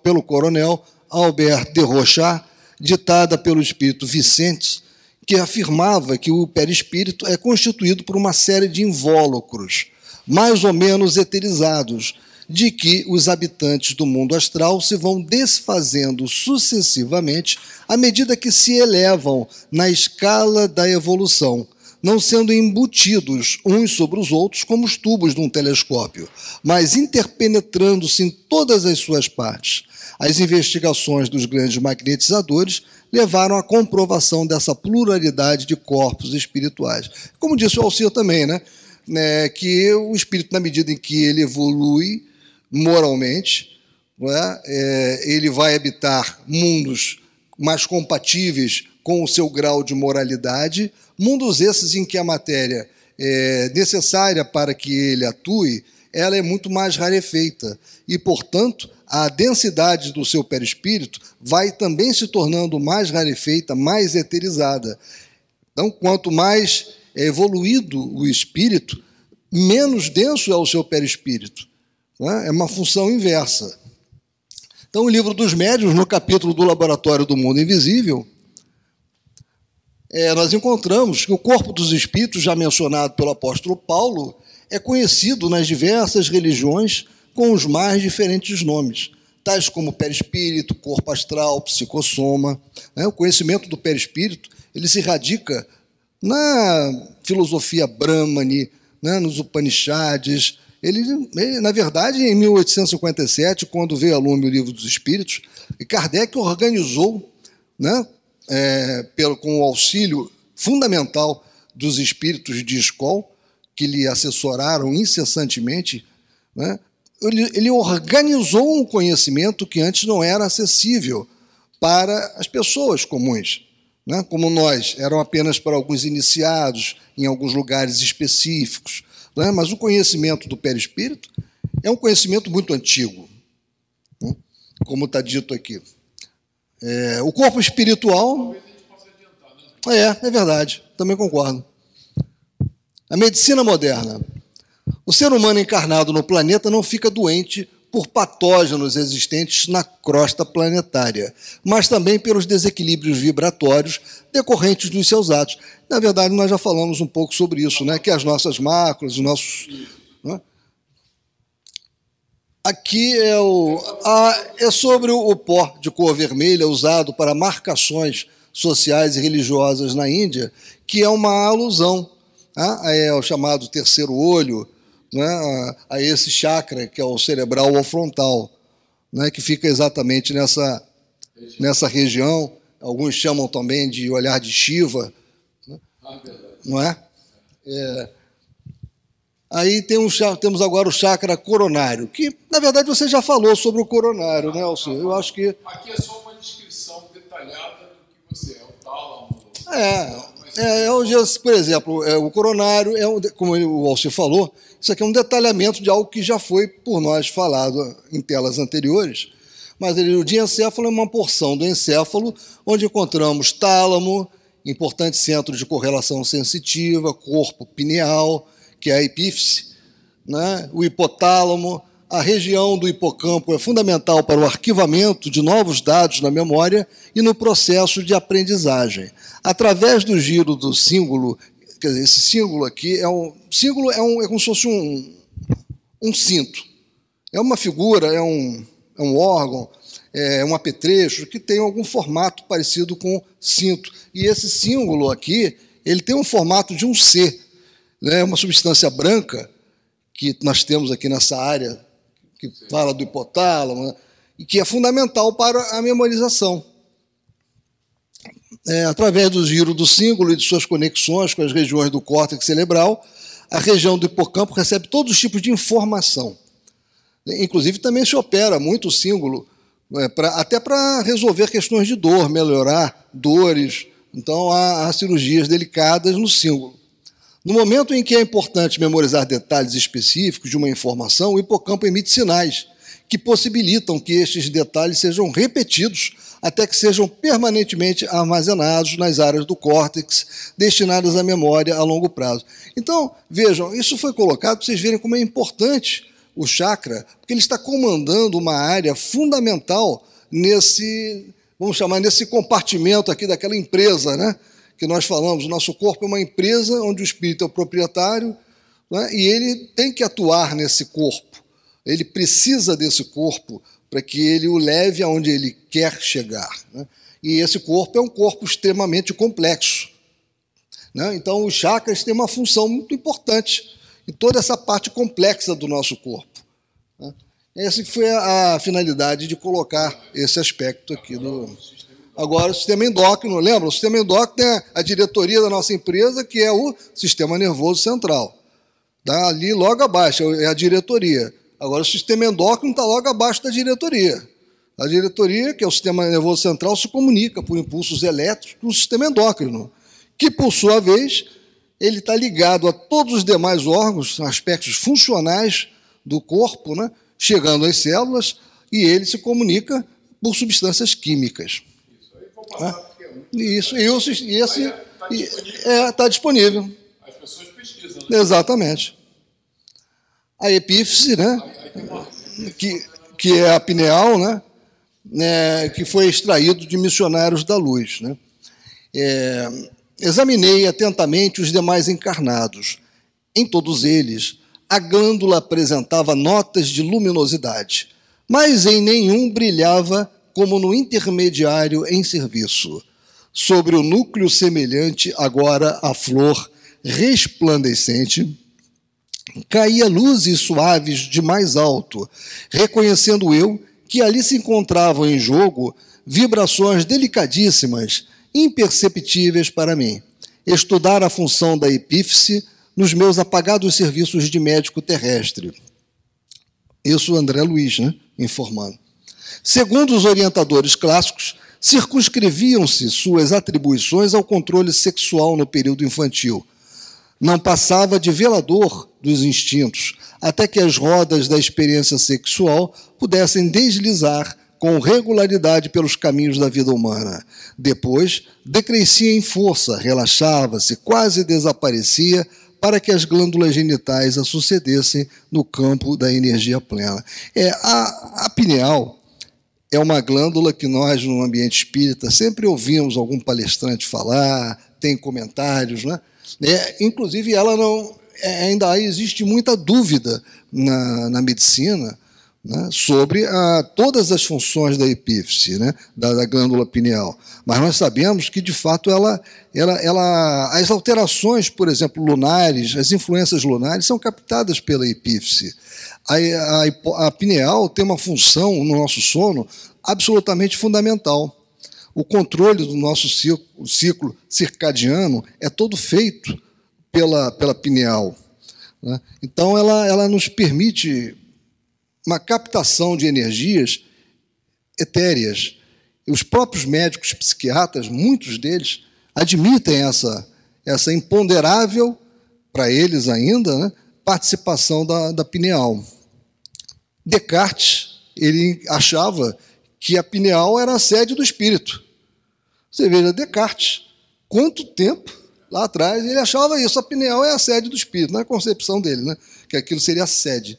pelo coronel Albert de Rochard, ditada pelo espírito Vicente, que afirmava que o perispírito é constituído por uma série de invólucros, mais ou menos eterizados, de que os habitantes do mundo astral se vão desfazendo sucessivamente à medida que se elevam na escala da evolução, não sendo embutidos uns sobre os outros como os tubos de um telescópio, mas interpenetrando-se em todas as suas partes. As investigações dos grandes magnetizadores levaram à comprovação dessa pluralidade de corpos espirituais. Como disse o Alcir também, né? né que o espírito, na medida em que ele evolui moralmente, é? É, ele vai habitar mundos mais compatíveis com o seu grau de moralidade, mundos esses em que a matéria é necessária para que ele atue, ela é muito mais rarefeita e, portanto, a densidade do seu perispírito vai também se tornando mais rarefeita, mais eterizada. Então, quanto mais é evoluído o espírito, menos denso é o seu perispírito. É? é uma função inversa. Então, o livro dos médios, no capítulo do Laboratório do Mundo Invisível, é, nós encontramos que o corpo dos espíritos, já mencionado pelo apóstolo Paulo, é conhecido nas diversas religiões com os mais diferentes nomes, tais como perispírito, corpo astral, psicossoma. Né? O conhecimento do perispírito ele se radica na filosofia Brahmani, né? nos Upanishads. Ele, na verdade, em 1857, quando veio a lume o Livro dos Espíritos, Kardec organizou, né? é, pelo, com o auxílio fundamental dos espíritos de escola, que lhe assessoraram incessantemente, né, ele, ele organizou um conhecimento que antes não era acessível para as pessoas comuns. Né? Como nós, eram apenas para alguns iniciados, em alguns lugares específicos. Né? Mas o conhecimento do perispírito é um conhecimento muito antigo, né? como está dito aqui. É, o corpo espiritual. É, é verdade, também concordo. A medicina moderna. O ser humano encarnado no planeta não fica doente por patógenos existentes na crosta planetária, mas também pelos desequilíbrios vibratórios decorrentes dos seus atos. Na verdade, nós já falamos um pouco sobre isso, né? que as nossas máculas, os nossos. Né? Aqui é, o, a, é sobre o pó de cor vermelha usado para marcações sociais e religiosas na Índia, que é uma alusão né, é o chamado terceiro olho, né, a, esse chakra que é o cerebral ou frontal, né, que fica exatamente nessa, nessa região. Alguns chamam também de olhar de Shiva, né, não é? é Aí tem um, temos agora o chakra coronário, que na verdade você já falou sobre o coronário, né, Alcir? Eu acho que. Aqui é só uma descrição detalhada do que você é, o tálamo. É, é, é por exemplo, é, o coronário, é um, como o Alcir falou, isso aqui é um detalhamento de algo que já foi por nós falado em telas anteriores. Mas o diencéfalo é uma porção do encéfalo, onde encontramos tálamo, importante centro de correlação sensitiva, corpo pineal, que é a epífise, né? o hipotálamo, a região do hipocampo é fundamental para o arquivamento de novos dados na memória e no processo de aprendizagem. Através do giro do símbolo, quer dizer, esse símbolo aqui é um símbolo é, um, é como se fosse um, um cinto. É uma figura, é um, é um órgão, é um apetrecho que tem algum formato parecido com cinto. E esse símbolo aqui, ele tem um formato de um C, né? uma substância branca que nós temos aqui nessa área que fala do hipotálamo, né? e que é fundamental para a memorização. É, através do giro do símbolo e de suas conexões com as regiões do córtex cerebral, a região do hipocampo recebe todos os tipos de informação. Inclusive, também se opera muito o símbolo, né, pra, até para resolver questões de dor, melhorar dores. Então, há, há cirurgias delicadas no símbolo. No momento em que é importante memorizar detalhes específicos de uma informação, o hipocampo emite sinais que possibilitam que estes detalhes sejam repetidos até que sejam permanentemente armazenados nas áreas do córtex destinadas à memória a longo prazo. Então, vejam, isso foi colocado para vocês verem como é importante o chakra, porque ele está comandando uma área fundamental nesse, vamos chamar, nesse compartimento aqui daquela empresa, né? que nós falamos, o nosso corpo é uma empresa onde o espírito é o proprietário né, e ele tem que atuar nesse corpo. Ele precisa desse corpo para que ele o leve aonde ele quer chegar. Né? E esse corpo é um corpo extremamente complexo. Né? Então, os chakras têm uma função muito importante em toda essa parte complexa do nosso corpo. Né? Essa foi a, finalidade de colocar esse aspecto aqui do, Agora, o sistema endócrino, lembra? O sistema endócrino é a diretoria da nossa empresa, que é o sistema nervoso central. Está ali logo abaixo, é a diretoria. Agora, o sistema endócrino está logo abaixo da diretoria. A diretoria, que é o sistema nervoso central, se comunica por impulsos elétricos com o sistema endócrino, que, por sua vez, ele está ligado a todos os demais órgãos, aspectos funcionais do corpo, né? chegando às células, e ele se comunica por substâncias químicas. Isso, e, o, e esse está disponível. É, tá disponível. As pessoas pesquisam. Né? Exatamente. A epífise, né? Que, que é a pineal, né? né? que foi extraído de missionários da luz. Né? É, examinei atentamente os demais encarnados. Em todos eles, a glândula apresentava notas de luminosidade, mas em nenhum brilhava como no intermediário em serviço. Sobre o núcleo semelhante, agora a flor resplandecente, caía luzes suaves de mais alto, reconhecendo eu que ali se encontravam em jogo vibrações delicadíssimas, imperceptíveis para mim. Estudar a função da epífise nos meus apagados serviços de médico terrestre. Isso André Luiz, né, informando. Segundo os orientadores clássicos, circunscreviam-se suas atribuições ao controle sexual no período infantil. Não passava de velador dos instintos, até que as rodas da experiência sexual pudessem deslizar com regularidade pelos caminhos da vida humana. Depois, decrescia em força, relaxava-se, quase desaparecia, para que as glândulas genitais a sucedessem no campo da energia plena. É, a, a pineal é uma glândula que nós, no ambiente espírita, sempre ouvimos algum palestrante falar, tem comentários, né? É, inclusive, ela não. É, ainda existe muita dúvida na, na medicina né, sobre a, todas as funções da epífise, né, da, da, glândula pineal. Mas nós sabemos que, de fato, ela, ela, ela, as alterações, por exemplo, lunares, as influências lunares, são captadas pela epífise. A, a, a pineal tem uma função no nosso sono absolutamente fundamental. O controle do nosso ciclo, ciclo circadiano é todo feito pela, pela pineal. Né? Então, ela, ela nos permite uma captação de energias etéreas. Os próprios médicos psiquiatras, muitos deles, admitem essa, essa imponderável, para eles ainda, né, participação da, da pineal. Descartes, ele achava que a pineal era a sede do espírito. Você veja, Descartes, quanto tempo lá atrás ele achava isso, a pineal é a sede do espírito, na concepção dele, né, que aquilo seria a sede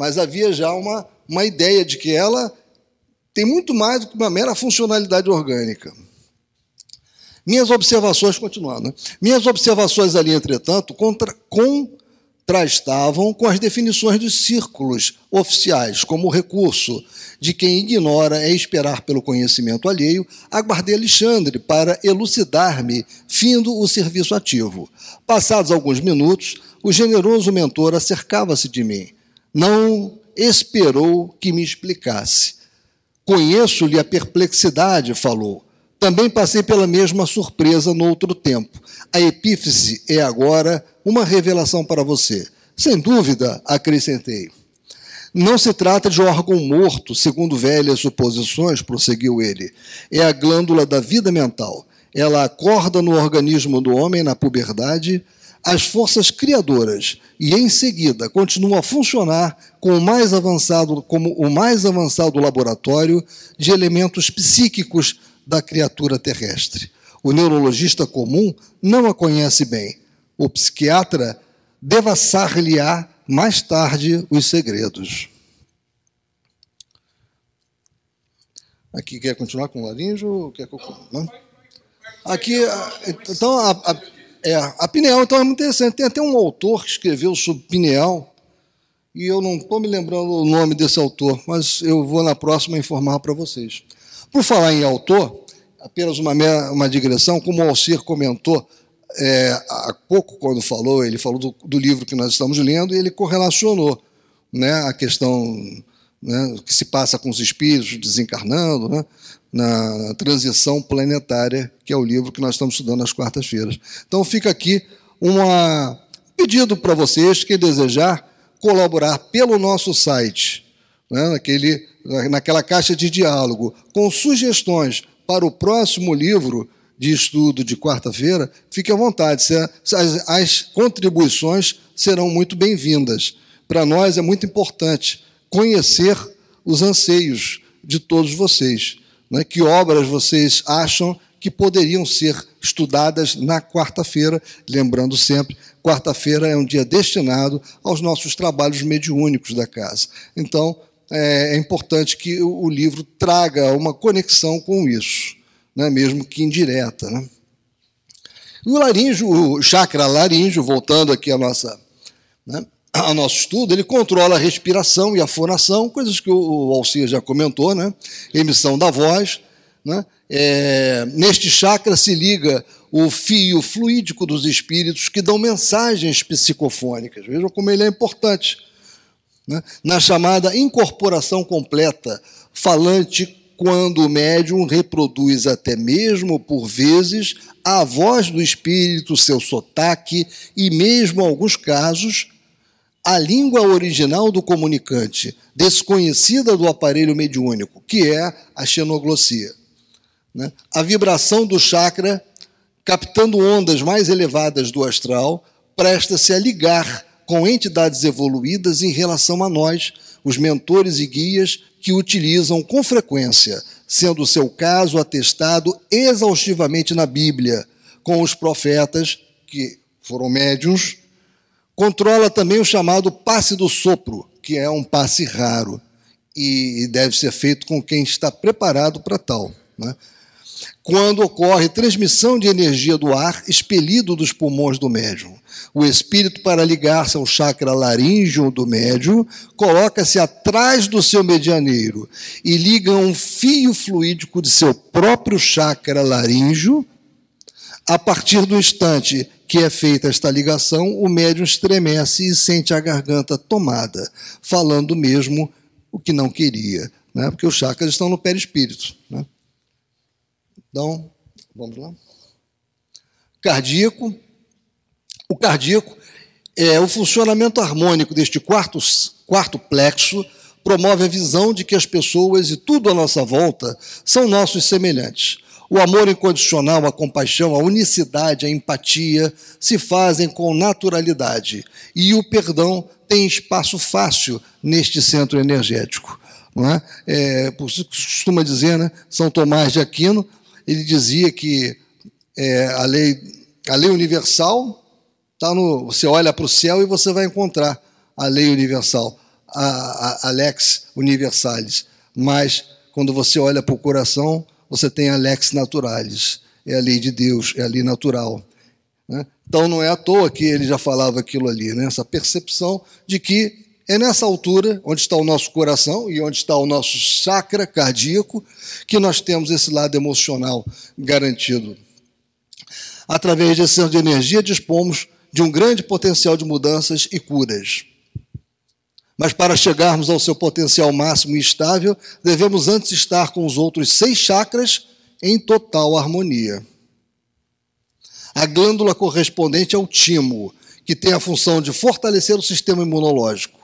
mas havia já uma, uma ideia de que ela tem muito mais do que uma mera funcionalidade orgânica. Minhas observações, continuando, né? minhas observações ali, entretanto, contra, contrastavam com as definições dos círculos oficiais, como recurso de quem ignora é esperar pelo conhecimento alheio, aguardei Alexandre para elucidar-me, findo o serviço ativo. Passados alguns minutos, o generoso mentor acercava-se de mim não esperou que me explicasse. Conheço-lhe a perplexidade, falou. Também passei pela mesma surpresa no outro tempo. A epífise é agora uma revelação para você. Sem dúvida, acrescentei. Não se trata de órgão morto, segundo velhas suposições, prosseguiu ele. É a glândula da vida mental. Ela acorda no organismo do homem na puberdade as forças criadoras e em seguida continua a funcionar com o mais avançado, como o mais avançado laboratório de elementos psíquicos da criatura terrestre. O neurologista comum não a conhece bem. O psiquiatra devassar-lhe-á mais tarde os segredos. Aqui quer continuar com o larinjo? Quer... Não? Aqui, então, a, a é, a pineal, então, é muito interessante. Tem até um autor que escreveu sobre pineal, e eu não estou me lembrando o nome desse autor, mas eu vou na próxima informar para vocês. Por falar em autor, apenas uma, uma digressão, como o Alcir comentou é, há pouco, quando falou, ele falou do, do, livro que nós estamos lendo, e ele correlacionou né, a questão né, que se passa com os espíritos desencarnando, né, na transição planetária, que é o livro que nós estamos estudando nas quartas-feiras. Então fica aqui um pedido para vocês, que desejar, colaborar pelo nosso site, né, naquele, naquela caixa de diálogo, com sugestões para o próximo livro de estudo de quarta-feira, fique à vontade. As, contribuições serão muito bem-vindas. Para nós é muito importante conhecer os anseios de todos vocês. Né? Que obras vocês acham que poderiam ser estudadas na quarta-feira? Lembrando sempre, quarta-feira é um dia destinado aos nossos trabalhos mediúnicos da casa. Então, é, é importante que o, livro traga uma conexão com isso, né? mesmo que indireta. Né? O laríngeo, o chakra laríngeo, voltando aqui à nossa. Né? ao nosso estudo, ele controla a respiração e a fonação, coisas que o Alcia já comentou, né? emissão da voz. Né? É, neste chakra se liga o fio fluídico dos espíritos que dão mensagens psicofônicas. Vejam como ele é importante. Né? Na chamada incorporação completa, falante quando o médium reproduz até mesmo por vezes a voz do espírito, seu sotaque e mesmo em alguns casos a língua original do comunicante, desconhecida do aparelho mediúnico, que é a xenoglossia. Né? A vibração do chakra, captando ondas mais elevadas do astral, presta-se a ligar com entidades evoluídas em relação a nós, os mentores e guias que utilizam com frequência, sendo o seu caso atestado exaustivamente na Bíblia, com os profetas, que foram médiums, controla também o chamado passe do sopro, que é um passe raro e deve ser feito com quem está preparado para tal. Né? Quando ocorre transmissão de energia do ar expelido dos pulmões do médium. O espírito, para ligar-se ao chakra laríngeo do médium, coloca-se atrás do seu medianeiro e liga um fio fluídico de seu próprio chakra laríngeo. A partir do instante que é feita esta ligação, o médium estremece e sente a garganta tomada, falando mesmo o que não queria, né? porque os chakras estão no perispírito. Né? Então, vamos lá. Cardíaco. O cardíaco é o funcionamento harmônico deste quarto, quarto plexo, promove a visão de que as pessoas e tudo à nossa volta são nossos semelhantes. O amor incondicional, a compaixão, a unicidade, a empatia se fazem com naturalidade. E o perdão tem espaço fácil neste centro energético. Não é? É, por isso costuma dizer, né, São Tomás de Aquino, ele dizia que é, a, lei, a lei universal está no. Você olha para o céu e você vai encontrar a lei universal, a, a, a lex universalis. Mas quando você olha para o coração, você tem a lex naturalis, é a lei de Deus, é a lei natural. Né? Então não é à toa que ele já falava aquilo ali, né? essa percepção de que é nessa altura, onde está o nosso coração e onde está o nosso chakra cardíaco, que nós temos esse lado emocional garantido. Através desse centro de energia, dispomos de um grande potencial de mudanças e curas. Mas para chegarmos ao seu potencial máximo e estável, devemos antes estar com os outros seis chakras em total harmonia. A glândula correspondente ao timo, que tem a função de fortalecer o sistema imunológico.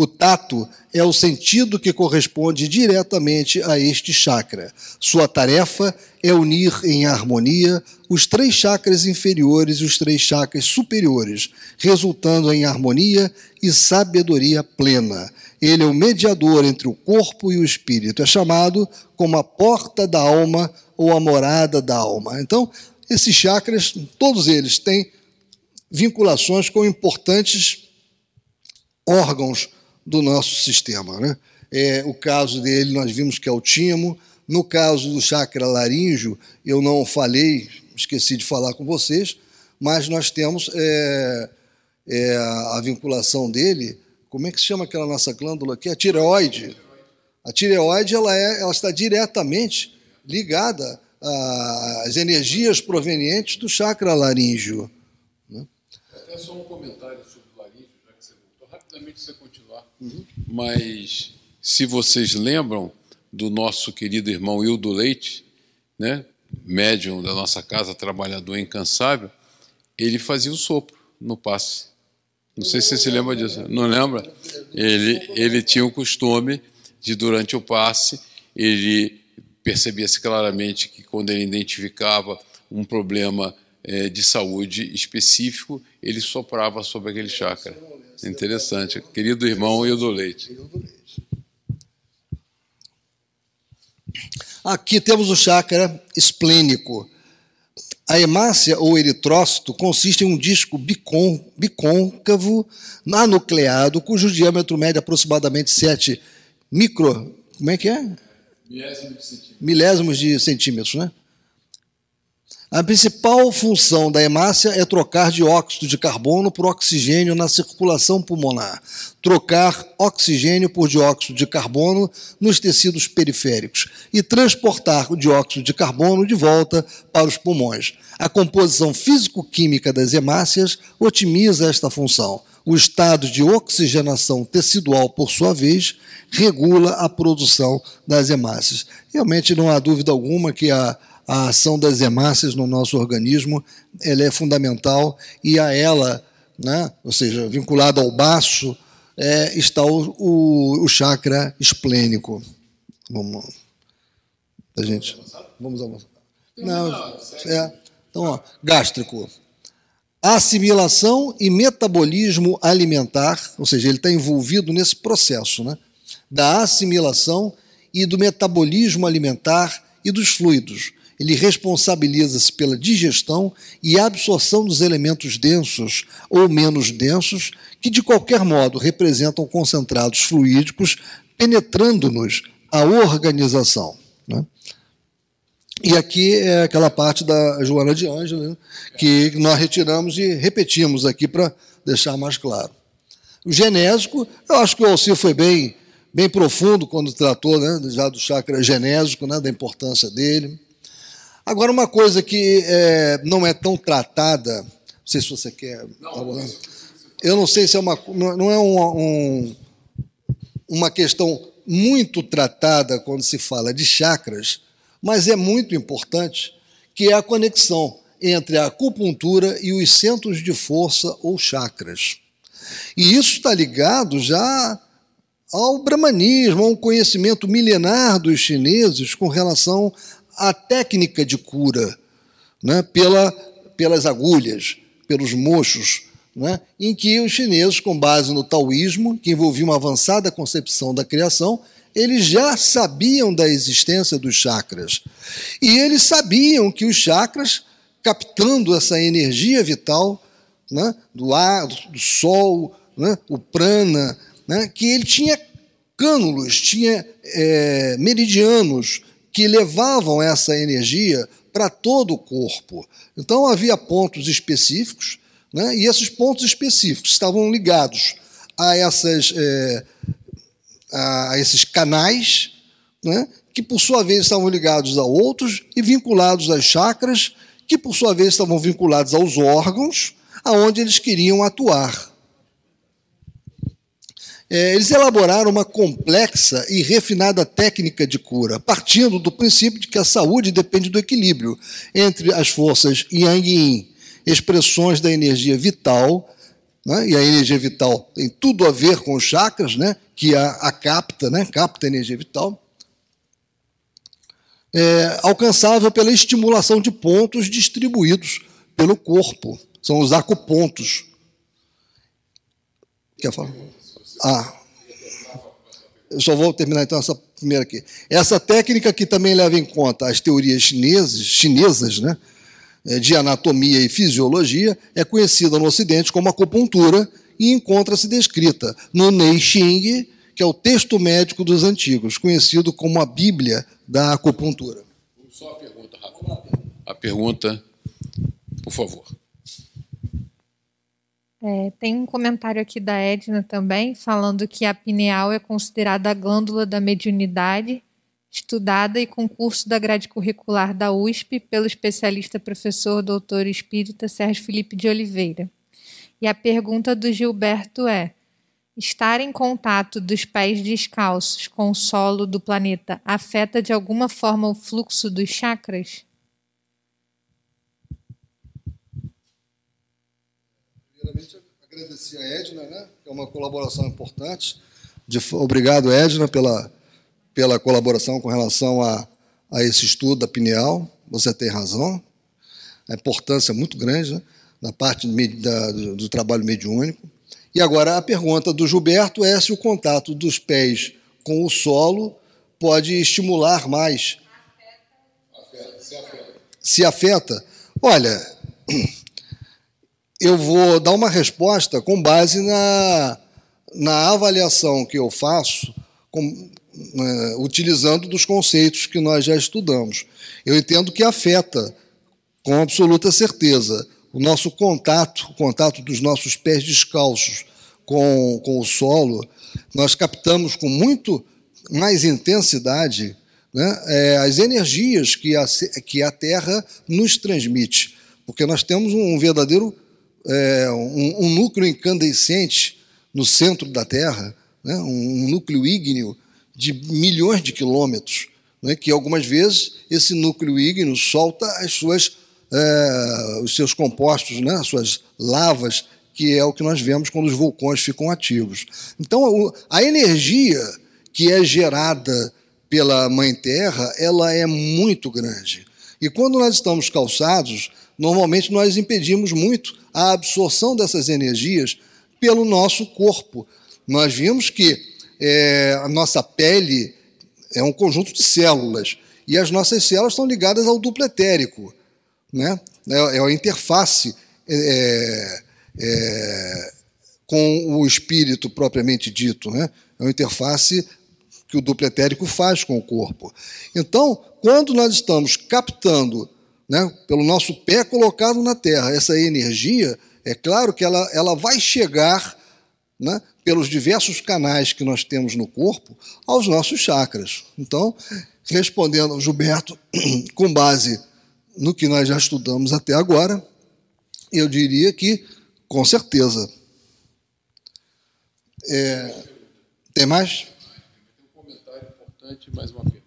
O tato é o sentido que corresponde diretamente a este chakra. Sua tarefa é unir em harmonia os três chakras inferiores e os três chakras superiores, resultando em harmonia e sabedoria plena. Ele é o mediador entre o corpo e o espírito. É chamado como a porta da alma ou a morada da alma. Então, esses chakras, todos eles têm vinculações com importantes órgãos do nosso sistema. Né? É, o caso dele, nós vimos que é o timo. No caso do chakra laríngeo, eu não falei, esqueci de falar com vocês, mas nós temos é, é, a vinculação dele. Como é que se chama aquela nossa glândula aqui? A tireoide. A tireoide ela, é, ela está diretamente ligada às energias provenientes do chakra laríngeo. Né? Até só um comentário sobre você. Rapidamente você Uhum. Mas se vocês lembram do nosso querido irmão Hildo Leite, né, médium da nossa casa, trabalhador incansável, ele fazia o sopro no passe. Não sei se você se lembra disso. Não lembra? Ele, ele tinha o costume de, durante o passe, ele percebia-se claramente que quando ele identificava um problema é, de saúde específico, ele soprava sobre aquele chakra. Interessante. Querido irmão Hildo Leite. Aqui temos o chakra esplênico. A hemácia ou eritrócito consiste em um disco bicôncavo anucleado, cujo diâmetro mede aproximadamente 7 micro. Como é que é? Milésimos de centímetros. Milésimos de centímetros, né? A principal função da hemácia é trocar dióxido de carbono por oxigênio na circulação pulmonar, trocar oxigênio por dióxido de carbono nos tecidos periféricos e transportar o dióxido de carbono de volta para os pulmões. A composição físico-química das hemácias otimiza esta função. O estado de oxigenação tecidual, por sua vez, regula a produção das hemácias. Realmente não há dúvida alguma que a, a ação das hemácias no nosso organismo ela é fundamental e a ela, né, ou seja, vinculada ao baço, é, está o, o, o chakra esplênico. Vamos, a gente, vamos avançar. Não, é, então, ó, gástrico. Assimilação e metabolismo alimentar, ou seja, ele está envolvido nesse processo né, da assimilação e do metabolismo alimentar e dos fluidos. Ele responsabiliza-se pela digestão e absorção dos elementos densos ou menos densos, que de qualquer modo representam concentrados fluídicos, penetrando-nos a organização. Né? E aqui é aquela parte da Joana de Ângela, né, que nós retiramos e repetimos aqui para deixar mais claro. O genésico, eu acho que o Alcir foi bem, bem profundo quando tratou né, já do chakra genésico, né, da importância dele. Agora, uma coisa que é, não é tão tratada, não sei se você quer. Não, eu não sei se é uma. Não é um, um, uma questão muito tratada quando se fala de chakras, mas é muito importante, que é a conexão entre a acupuntura e os centros de força ou chakras. E isso está ligado já ao brahmanismo, a um conhecimento milenar dos chineses com relação à técnica de cura, né, pela, pelas agulhas, pelos mochos, né, em que os chineses, com base no taoísmo, que envolvia uma avançada concepção da criação, eles já sabiam da existência dos chakras. E eles sabiam que os chakras, captando essa energia vital né, do ar, do sol, né, o prana, né, que ele tinha cânulos, tinha é, meridianos que levavam essa energia para todo o corpo. Então havia pontos específicos, né, e esses pontos específicos estavam ligados a essas é, a esses canais, né, que por sua vez estavam ligados a outros e vinculados às chakras, que por sua vez estavam vinculados aos órgãos aonde eles queriam atuar. É, eles elaboraram uma complexa e refinada técnica de cura, partindo do princípio de que a saúde depende do equilíbrio entre as forças yang e yin, expressões da energia vital né? e a energia vital tem tudo a ver com os chakras, né? que a, a capta, né? capta a energia vital, é, alcançável pela estimulação de pontos distribuídos pelo corpo. São os acupontos. Quer falar? Ah. Eu só vou terminar então essa primeira aqui. Essa técnica que também leva em conta as teorias chinesas, chinesas né? É, de anatomia e fisiologia é conhecida no Ocidente como acupuntura e encontra-se descrita no Nei Xing, que é o texto médico dos antigos, conhecido como a Bíblia da acupuntura. Só a pergunta rápida. A pergunta, por favor. É, tem um comentário aqui da Edna também, falando que a pineal é considerada a glândula da mediunidade estudada e concurso da grade curricular da USP pelo especialista professor doutor espírita Sérgio Felipe de Oliveira. E a pergunta do Gilberto é: estar em contato dos pés descalços com o solo do planeta afeta de alguma forma o fluxo dos chakras? Primeiramente, agradecer a Edna, né, que é uma colaboração importante. Obrigado, Edna, pela pela colaboração com relação a, a esse estudo da pineal. Você tem razão. A importância é muito grande né, na parte da, do, do trabalho mediúnico. E agora a pergunta do Gilberto é se o contato dos pés com o solo pode estimular mais. se afeta. Se afeta. Olha, eu vou dar uma resposta com base na, na avaliação que eu faço com, né, utilizando dos conceitos que nós já estudamos. Eu entendo que afeta, com absoluta certeza, o nosso contato, o contato dos nossos pés descalços com, com o solo, nós captamos com muito mais intensidade né, é, as energias que a, que a Terra nos transmite, porque nós temos um verdadeiro é, um, um, núcleo incandescente no centro da Terra, né, um, um núcleo ígneo de milhões de quilômetros, né, que algumas vezes esse núcleo ígneo solta as suas, é, os seus compostos, né, as suas lavas, que é o que nós vemos quando os vulcões ficam ativos. Então, a energia que é gerada pela Mãe Terra, ela é muito grande. E quando nós estamos calçados, normalmente nós impedimos muito a absorção dessas energias pelo nosso corpo. Nós vimos que é, a nossa pele é um conjunto de células e as nossas células estão ligadas ao duplo etérico, né? é, é a interface é, é, com o espírito propriamente dito, né? é uma interface que o duplo etérico faz com o corpo. Então, quando nós estamos captando, né, pelo nosso pé colocado na terra, essa energia, é claro que ela, ela vai chegar né, pelos diversos canais que nós temos no corpo aos nossos chakras. Então, respondendo ao Gilberto, com base no que nós já estudamos até agora, eu diria que, com certeza. É, tem mais? importante, mais uma pergunta.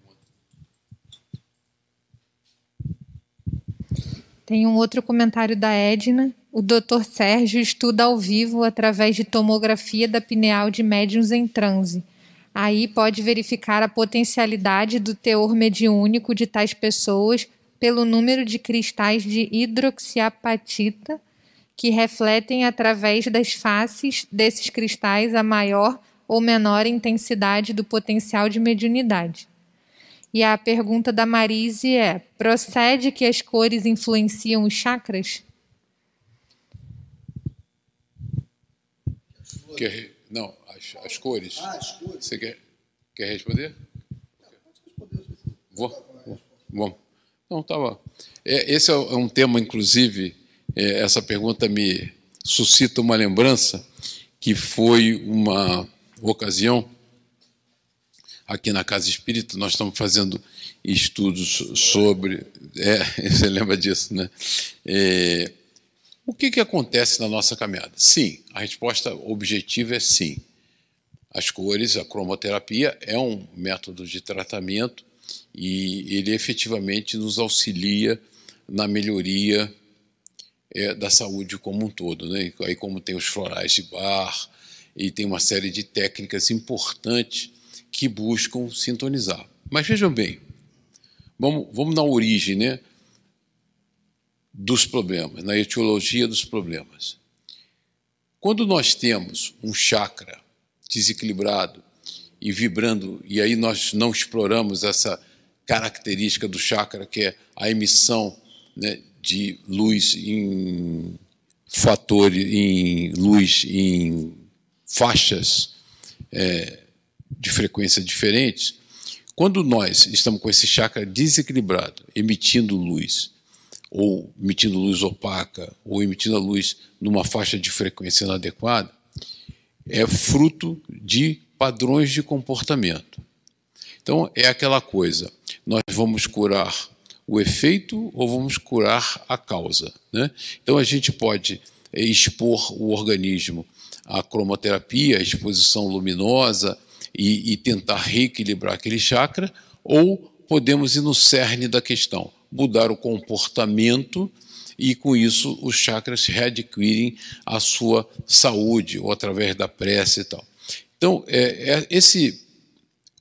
Tem um outro comentário da Edna. O Dr. Sérgio estuda ao vivo através de tomografia da pineal de médiums em transe. Aí pode verificar a potencialidade do teor mediúnico de tais pessoas pelo número de cristais de hidroxiapatita que refletem através das faces desses cristais a maior ou menor intensidade do potencial de mediunidade. E a pergunta da Marise é: procede que as cores influenciam os chakras? Quer, não, as, as cores. Ah, as cores. Você quer, quer responder? Vou. Bom. Não, tá bom. É, esse é um tema, inclusive, é, essa pergunta me suscita uma lembrança que foi uma ocasião, aqui na Casa Espírita, nós estamos fazendo estudos sobre. É, você lembra disso, né? É, o que, que acontece na nossa caminhada? Sim, a resposta objetiva é sim. As cores, a cromoterapia é um método de tratamento e ele efetivamente nos auxilia na melhoria é, da saúde como um todo. Né? Aí, como tem os florais de bar, e tem uma série de técnicas importantes que buscam sintonizar. Mas vejam bem, vamos, vamos na origem né, dos problemas, na etiologia dos problemas. Quando nós temos um chakra desequilibrado e vibrando, e aí nós não exploramos essa característica do chakra, que é a emissão né, de luz em fatores, em luz em faixas é, de frequência diferentes, quando nós estamos com esse chakra desequilibrado, emitindo luz, ou emitindo luz opaca, ou emitindo a luz numa faixa de frequência inadequada, é fruto de padrões de comportamento. Então, é aquela coisa: nós vamos curar o efeito ou vamos curar a causa. Né? Então, a gente pode expor o organismo a cromoterapia, a exposição luminosa e, e tentar reequilibrar aquele chakra, ou podemos ir no cerne da questão, mudar o comportamento e com isso os chakras readquirem a sua saúde, ou através da prece e tal. Então, é, é esse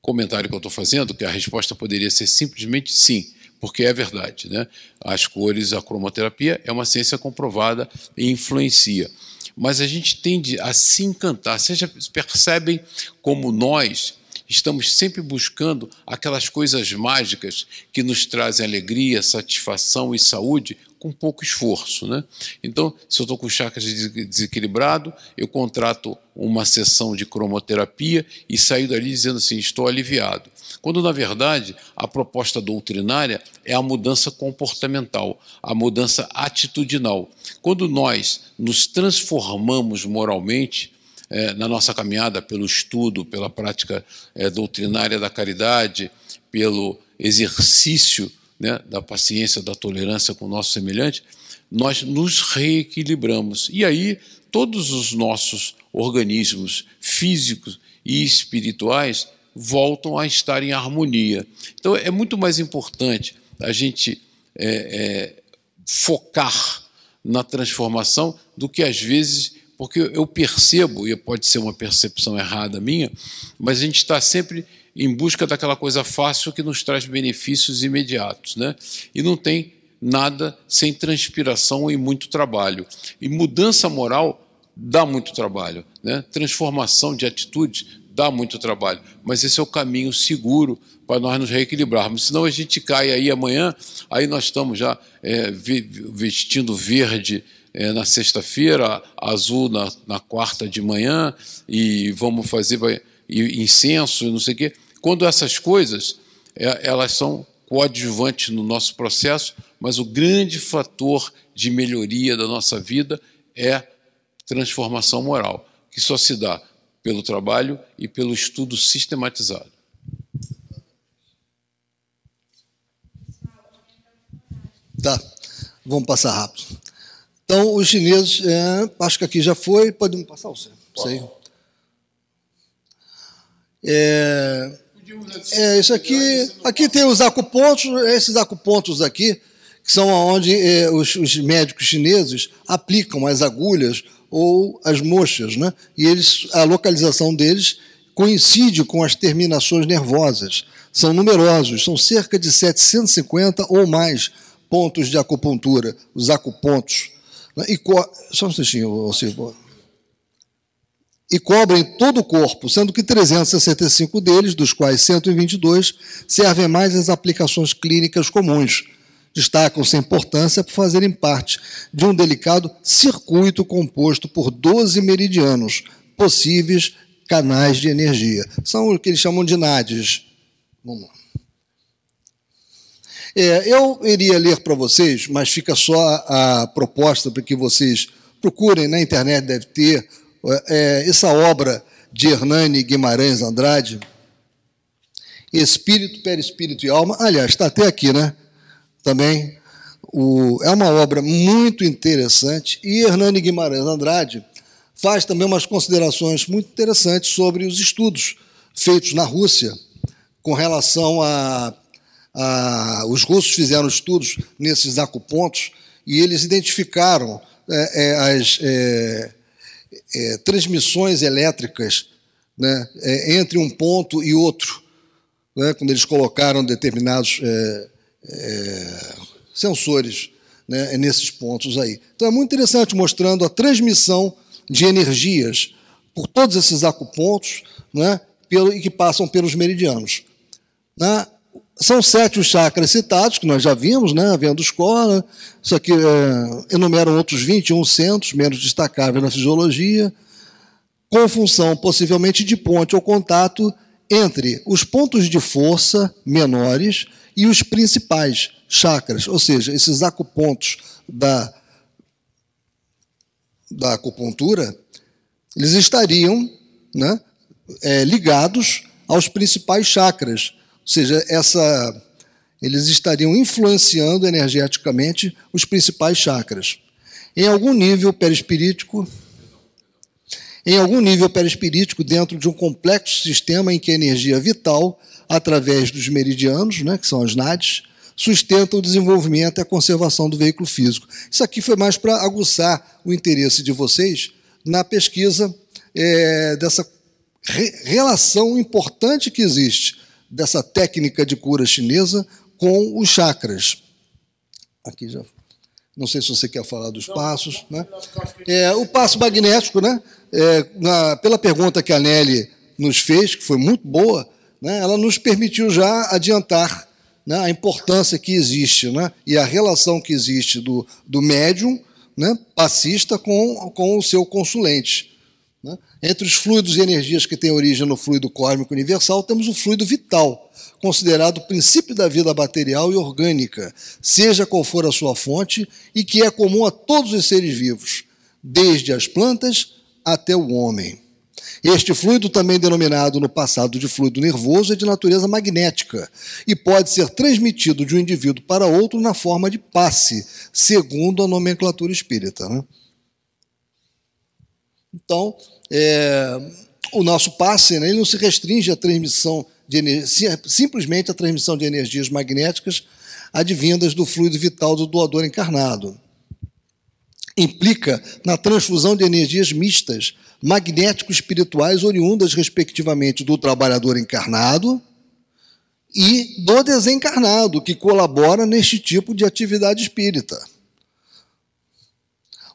comentário que eu estou fazendo, que a resposta poderia ser simplesmente sim, porque é verdade. Né? As cores, a cromoterapia é uma ciência comprovada e influencia mas a gente tende a se encantar. Vocês percebem como nós estamos sempre buscando aquelas coisas mágicas que nos trazem alegria, satisfação e saúde com pouco esforço. Né? Então, se eu estou com chakras desequilibrado, eu contrato uma sessão de cromoterapia e saio dali dizendo assim: estou aliviado. Quando, na verdade, a proposta doutrinária é a mudança comportamental, a mudança atitudinal. Quando nós nos transformamos moralmente, é, na nossa caminhada pelo estudo, pela prática é, doutrinária da caridade, pelo exercício né, da paciência, da tolerância com o nosso semelhante, nós nos reequilibramos. E aí, todos os nossos organismos físicos e espirituais voltam a estar em harmonia. Então, é muito mais importante a gente é, é, focar na transformação do que, às vezes, porque eu percebo, e pode ser uma percepção errada minha, mas a gente está sempre em busca daquela coisa fácil que nos traz benefícios imediatos. Né? E não tem nada sem transpiração e muito trabalho. E mudança moral dá muito trabalho. Né? Transformação de atitudes dá muito trabalho. Mas esse é o caminho seguro para nós nos reequilibrarmos. Senão a gente cai aí amanhã, aí nós estamos já é, vestindo verde é, na sexta-feira, azul na, na, quarta de manhã, e vamos fazer vai, e incenso, não sei o quê. Quando essas coisas, é, elas são coadjuvantes no nosso processo, mas o grande fator de melhoria da nossa vida é transformação moral, que só se dá pelo trabalho e pelo estudo sistematizado. Tá, vamos passar rápido. Então, os chineses, é, acho que aqui já foi, pode me passar o seu. Sei. É, é, isso aqui, aqui tem os acupontos, esses acupontos aqui, que são onde é, os, os, médicos chineses aplicam as agulhas ou as mochas, né? E eles, a localização deles coincide com as terminações nervosas. São numerosos, são cerca de 750 ou mais pontos de acupuntura, os acupontos. Né? E co... Só um instantinho, Silvio. E cobrem todo o corpo, sendo que 365 deles, dos quais 122, servem mais às aplicações clínicas comuns. Destacam-se a importância por fazerem parte de um delicado circuito composto por 12 meridianos, possíveis canais de energia. São o que eles chamam de NADs. Vamos lá. É, eu iria ler para vocês, mas fica só a proposta para que vocês procurem na internet, deve ter, é, essa obra de Hernani Guimarães Andrade, Espírito, Perispírito e Alma. Aliás, está até aqui, né? Também. O, é uma obra muito interessante. E Hernani Guimarães Andrade faz também umas considerações muito interessantes sobre os estudos feitos na Rússia com relação a ah, os russos fizeram estudos nesses acupontos e eles identificaram é, é, as é, é transmissões elétricas né, é, entre um ponto e outro, né, quando eles colocaram determinados é, sensores né, nesses pontos aí. Então é muito interessante mostrando a transmissão de energias por todos esses acupontos né, pelo, e que passam pelos meridianos. Né? São sete os chakras citados, que nós já vimos, né, vendo escola. Isso aqui é, enumeram outros 21 centros, menos destacáveis na fisiologia, com função possivelmente de ponte ou contato entre os pontos de força menores e os principais chakras, ou seja, esses acupontos da, da acupuntura, eles estariam né, é, ligados aos principais chakras ou seja, essa, eles estariam influenciando energeticamente os principais chakras. Em algum nível perispirítico, em algum nível perispirítico, dentro de um complexo sistema em que a energia vital, através dos meridianos, né, que são as NADs, sustenta o desenvolvimento e a conservação do veículo físico. Isso aqui foi mais para aguçar o interesse de vocês na pesquisa é, dessa re relação importante que existe dessa técnica de cura chinesa com os chakras. Aqui já. Não sei se você quer falar dos passos. Né? É, o passo magnético, né? É, na, pela pergunta que a Nelly nos fez, que foi muito boa, né, ela nos permitiu já adiantar né, a importância que existe né, e a relação que existe do, do médium né, passista com, com o seu consulente. Né? Entre os fluidos e energias que têm origem no fluido cósmico universal, temos o fluido vital, considerado o princípio da vida material e orgânica, seja qual for a sua fonte, e que é comum a todos os seres vivos, desde as plantas até o homem. Este fluido, também denominado no passado de fluido nervoso, é de natureza magnética e pode ser transmitido de um indivíduo para outro na forma de passe, segundo a nomenclatura espírita. Né? Então, é, o nosso passe né, ele não se restringe à transmissão de simplesmente à transmissão de energias magnéticas advindas do fluido vital do doador encarnado. Implica na transfusão de energias mistas, magnético-espirituais, oriundas, respectivamente, do trabalhador encarnado e do desencarnado, que colabora neste tipo de atividade espírita.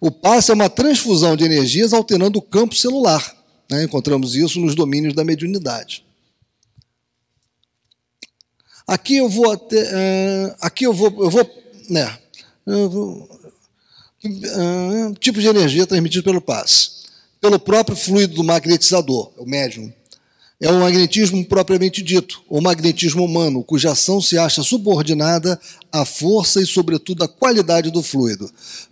O passe é uma transfusão de energias alterando o campo celular. Né? Encontramos isso nos domínios da mediunidade. Aqui eu vou até, uh, aqui eu vou, eu vou, né, eu vou, uh, tipo de energia transmitido pelo passe, pelo próprio fluido do magnetizador, o médium. É o magnetismo propriamente dito, o magnetismo humano, cuja ação se acha subordinada à força e, sobretudo, à qualidade do fluido,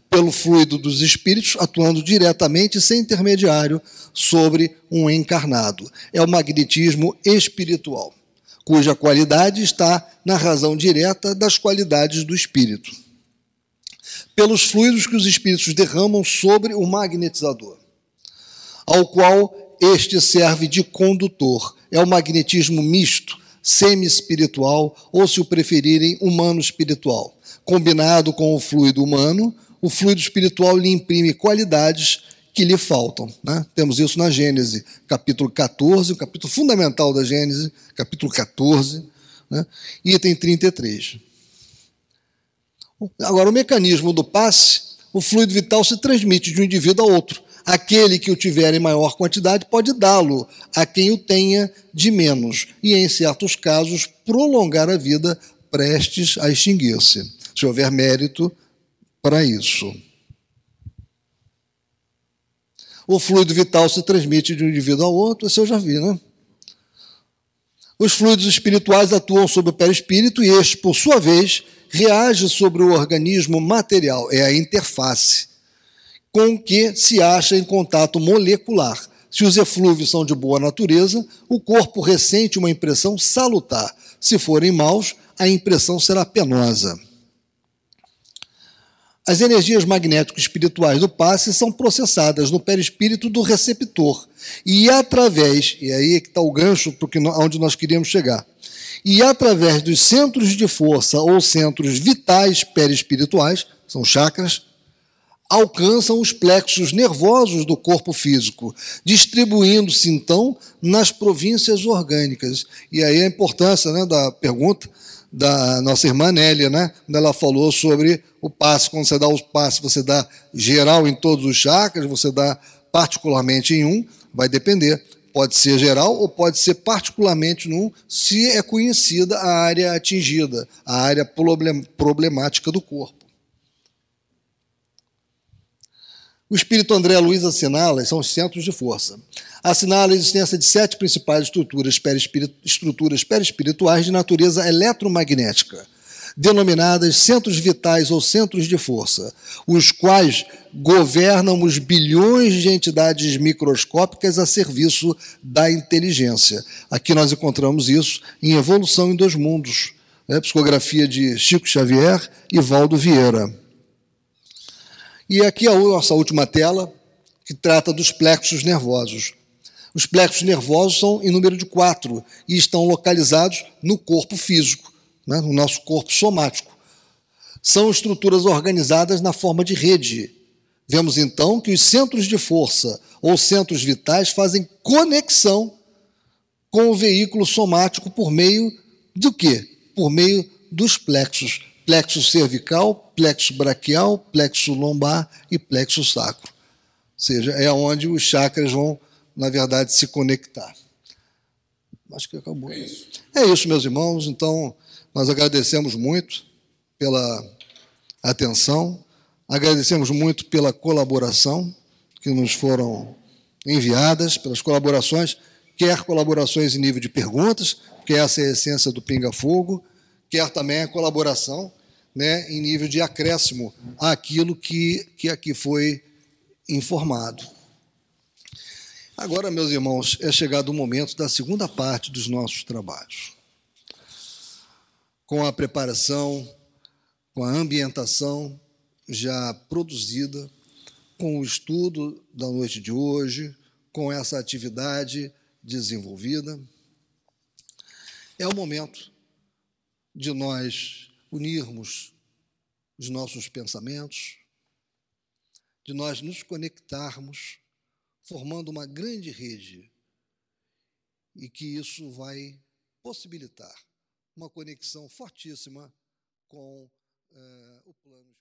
pelo fluido dos espíritos atuando diretamente sem intermediário sobre um encarnado. É o magnetismo espiritual cuja qualidade está na razão direta das qualidades do espírito. Pelos fluidos que os espíritos derramam sobre o magnetizador, ao qual este serve de condutor. É o magnetismo misto, semi-espiritual, ou, se o preferirem, humano-espiritual. Combinado com o fluido humano, o fluido espiritual lhe imprime qualidades que lhe faltam. Né? Temos isso na Gênese, capítulo 14, o capítulo fundamental da Gênese, capítulo 14, né? item 33. Agora, o mecanismo do passe, o fluido vital se transmite de um indivíduo a outro. Aquele que o tiver em maior quantidade pode dá-lo a quem o tenha de menos, e, em certos casos, prolongar a vida prestes a extinguir-se, se houver mérito para isso. O fluido vital se transmite de um indivíduo ao outro, isso eu já vi, né? Os fluidos espirituais atuam sobre o perispírito e este, por sua vez, reage sobre o organismo material, é a interface, com que se acha em contato molecular. Se os eflúvios são de boa natureza, o corpo ressente uma impressão salutar. Se forem maus, a impressão será penosa. As energias magnéticas espirituais do passe são processadas no perispírito do receptor e através, e aí é que está o gancho porque onde nós queríamos chegar, e através dos centros de força ou centros vitais perispirituais, são chakras, alcançam os plexos nervosos do corpo físico, distribuindo-se então nas províncias orgânicas. E aí a importância né, da pergunta da nossa irmã Nélia, né? Ela falou sobre o passe. Quando você dá o passe, você dá geral em todos os chakras, você dá particularmente em um, vai depender. Pode ser geral ou pode ser particularmente num, se é conhecida a área atingida, a área problemática do corpo. O espírito André Luiz assinala são os centros de força assinala a existência de sete principais estruturas, estruturas perispirituais de natureza eletromagnética, denominadas centros vitais ou centros de força, os quais governam os bilhões de entidades microscópicas a serviço da inteligência. Aqui nós encontramos isso em Evolução em Dois Mundos, né? psicografia de Chico Xavier e Valdo Vieira. E aqui a nossa última tela, que trata dos plexos nervosos. Os plexos nervosos são em número de quatro e estão localizados no corpo físico, né, no nosso corpo somático. São estruturas organizadas na forma de rede. Vemos então que os centros de força ou centros vitais fazem conexão com o veículo somático por meio do quê? Por meio dos plexos. Plexo cervical, plexo braquial, plexo lombar e plexo sacro. Ou seja, é onde os chakras vão na verdade, se conectar. Acho que acabou. É isso. É isso, meus irmãos. Então, nós agradecemos muito pela atenção, agradecemos muito pela colaboração que nos foram enviadas, pelas colaborações, quer colaborações em nível de perguntas, que essa é a essência do Pinga Fogo, quer também a colaboração né, em nível de acréscimo àquilo que, que aqui foi informado. Agora, meus irmãos, é chegado o momento da segunda parte dos nossos trabalhos. Com a preparação, com a ambientação já produzida, com o estudo da noite de hoje, com essa atividade desenvolvida, é o momento de nós unirmos os nossos pensamentos, de nós nos conectarmos, formando uma grande rede, e que isso vai possibilitar uma conexão fortíssima com uh, o plano.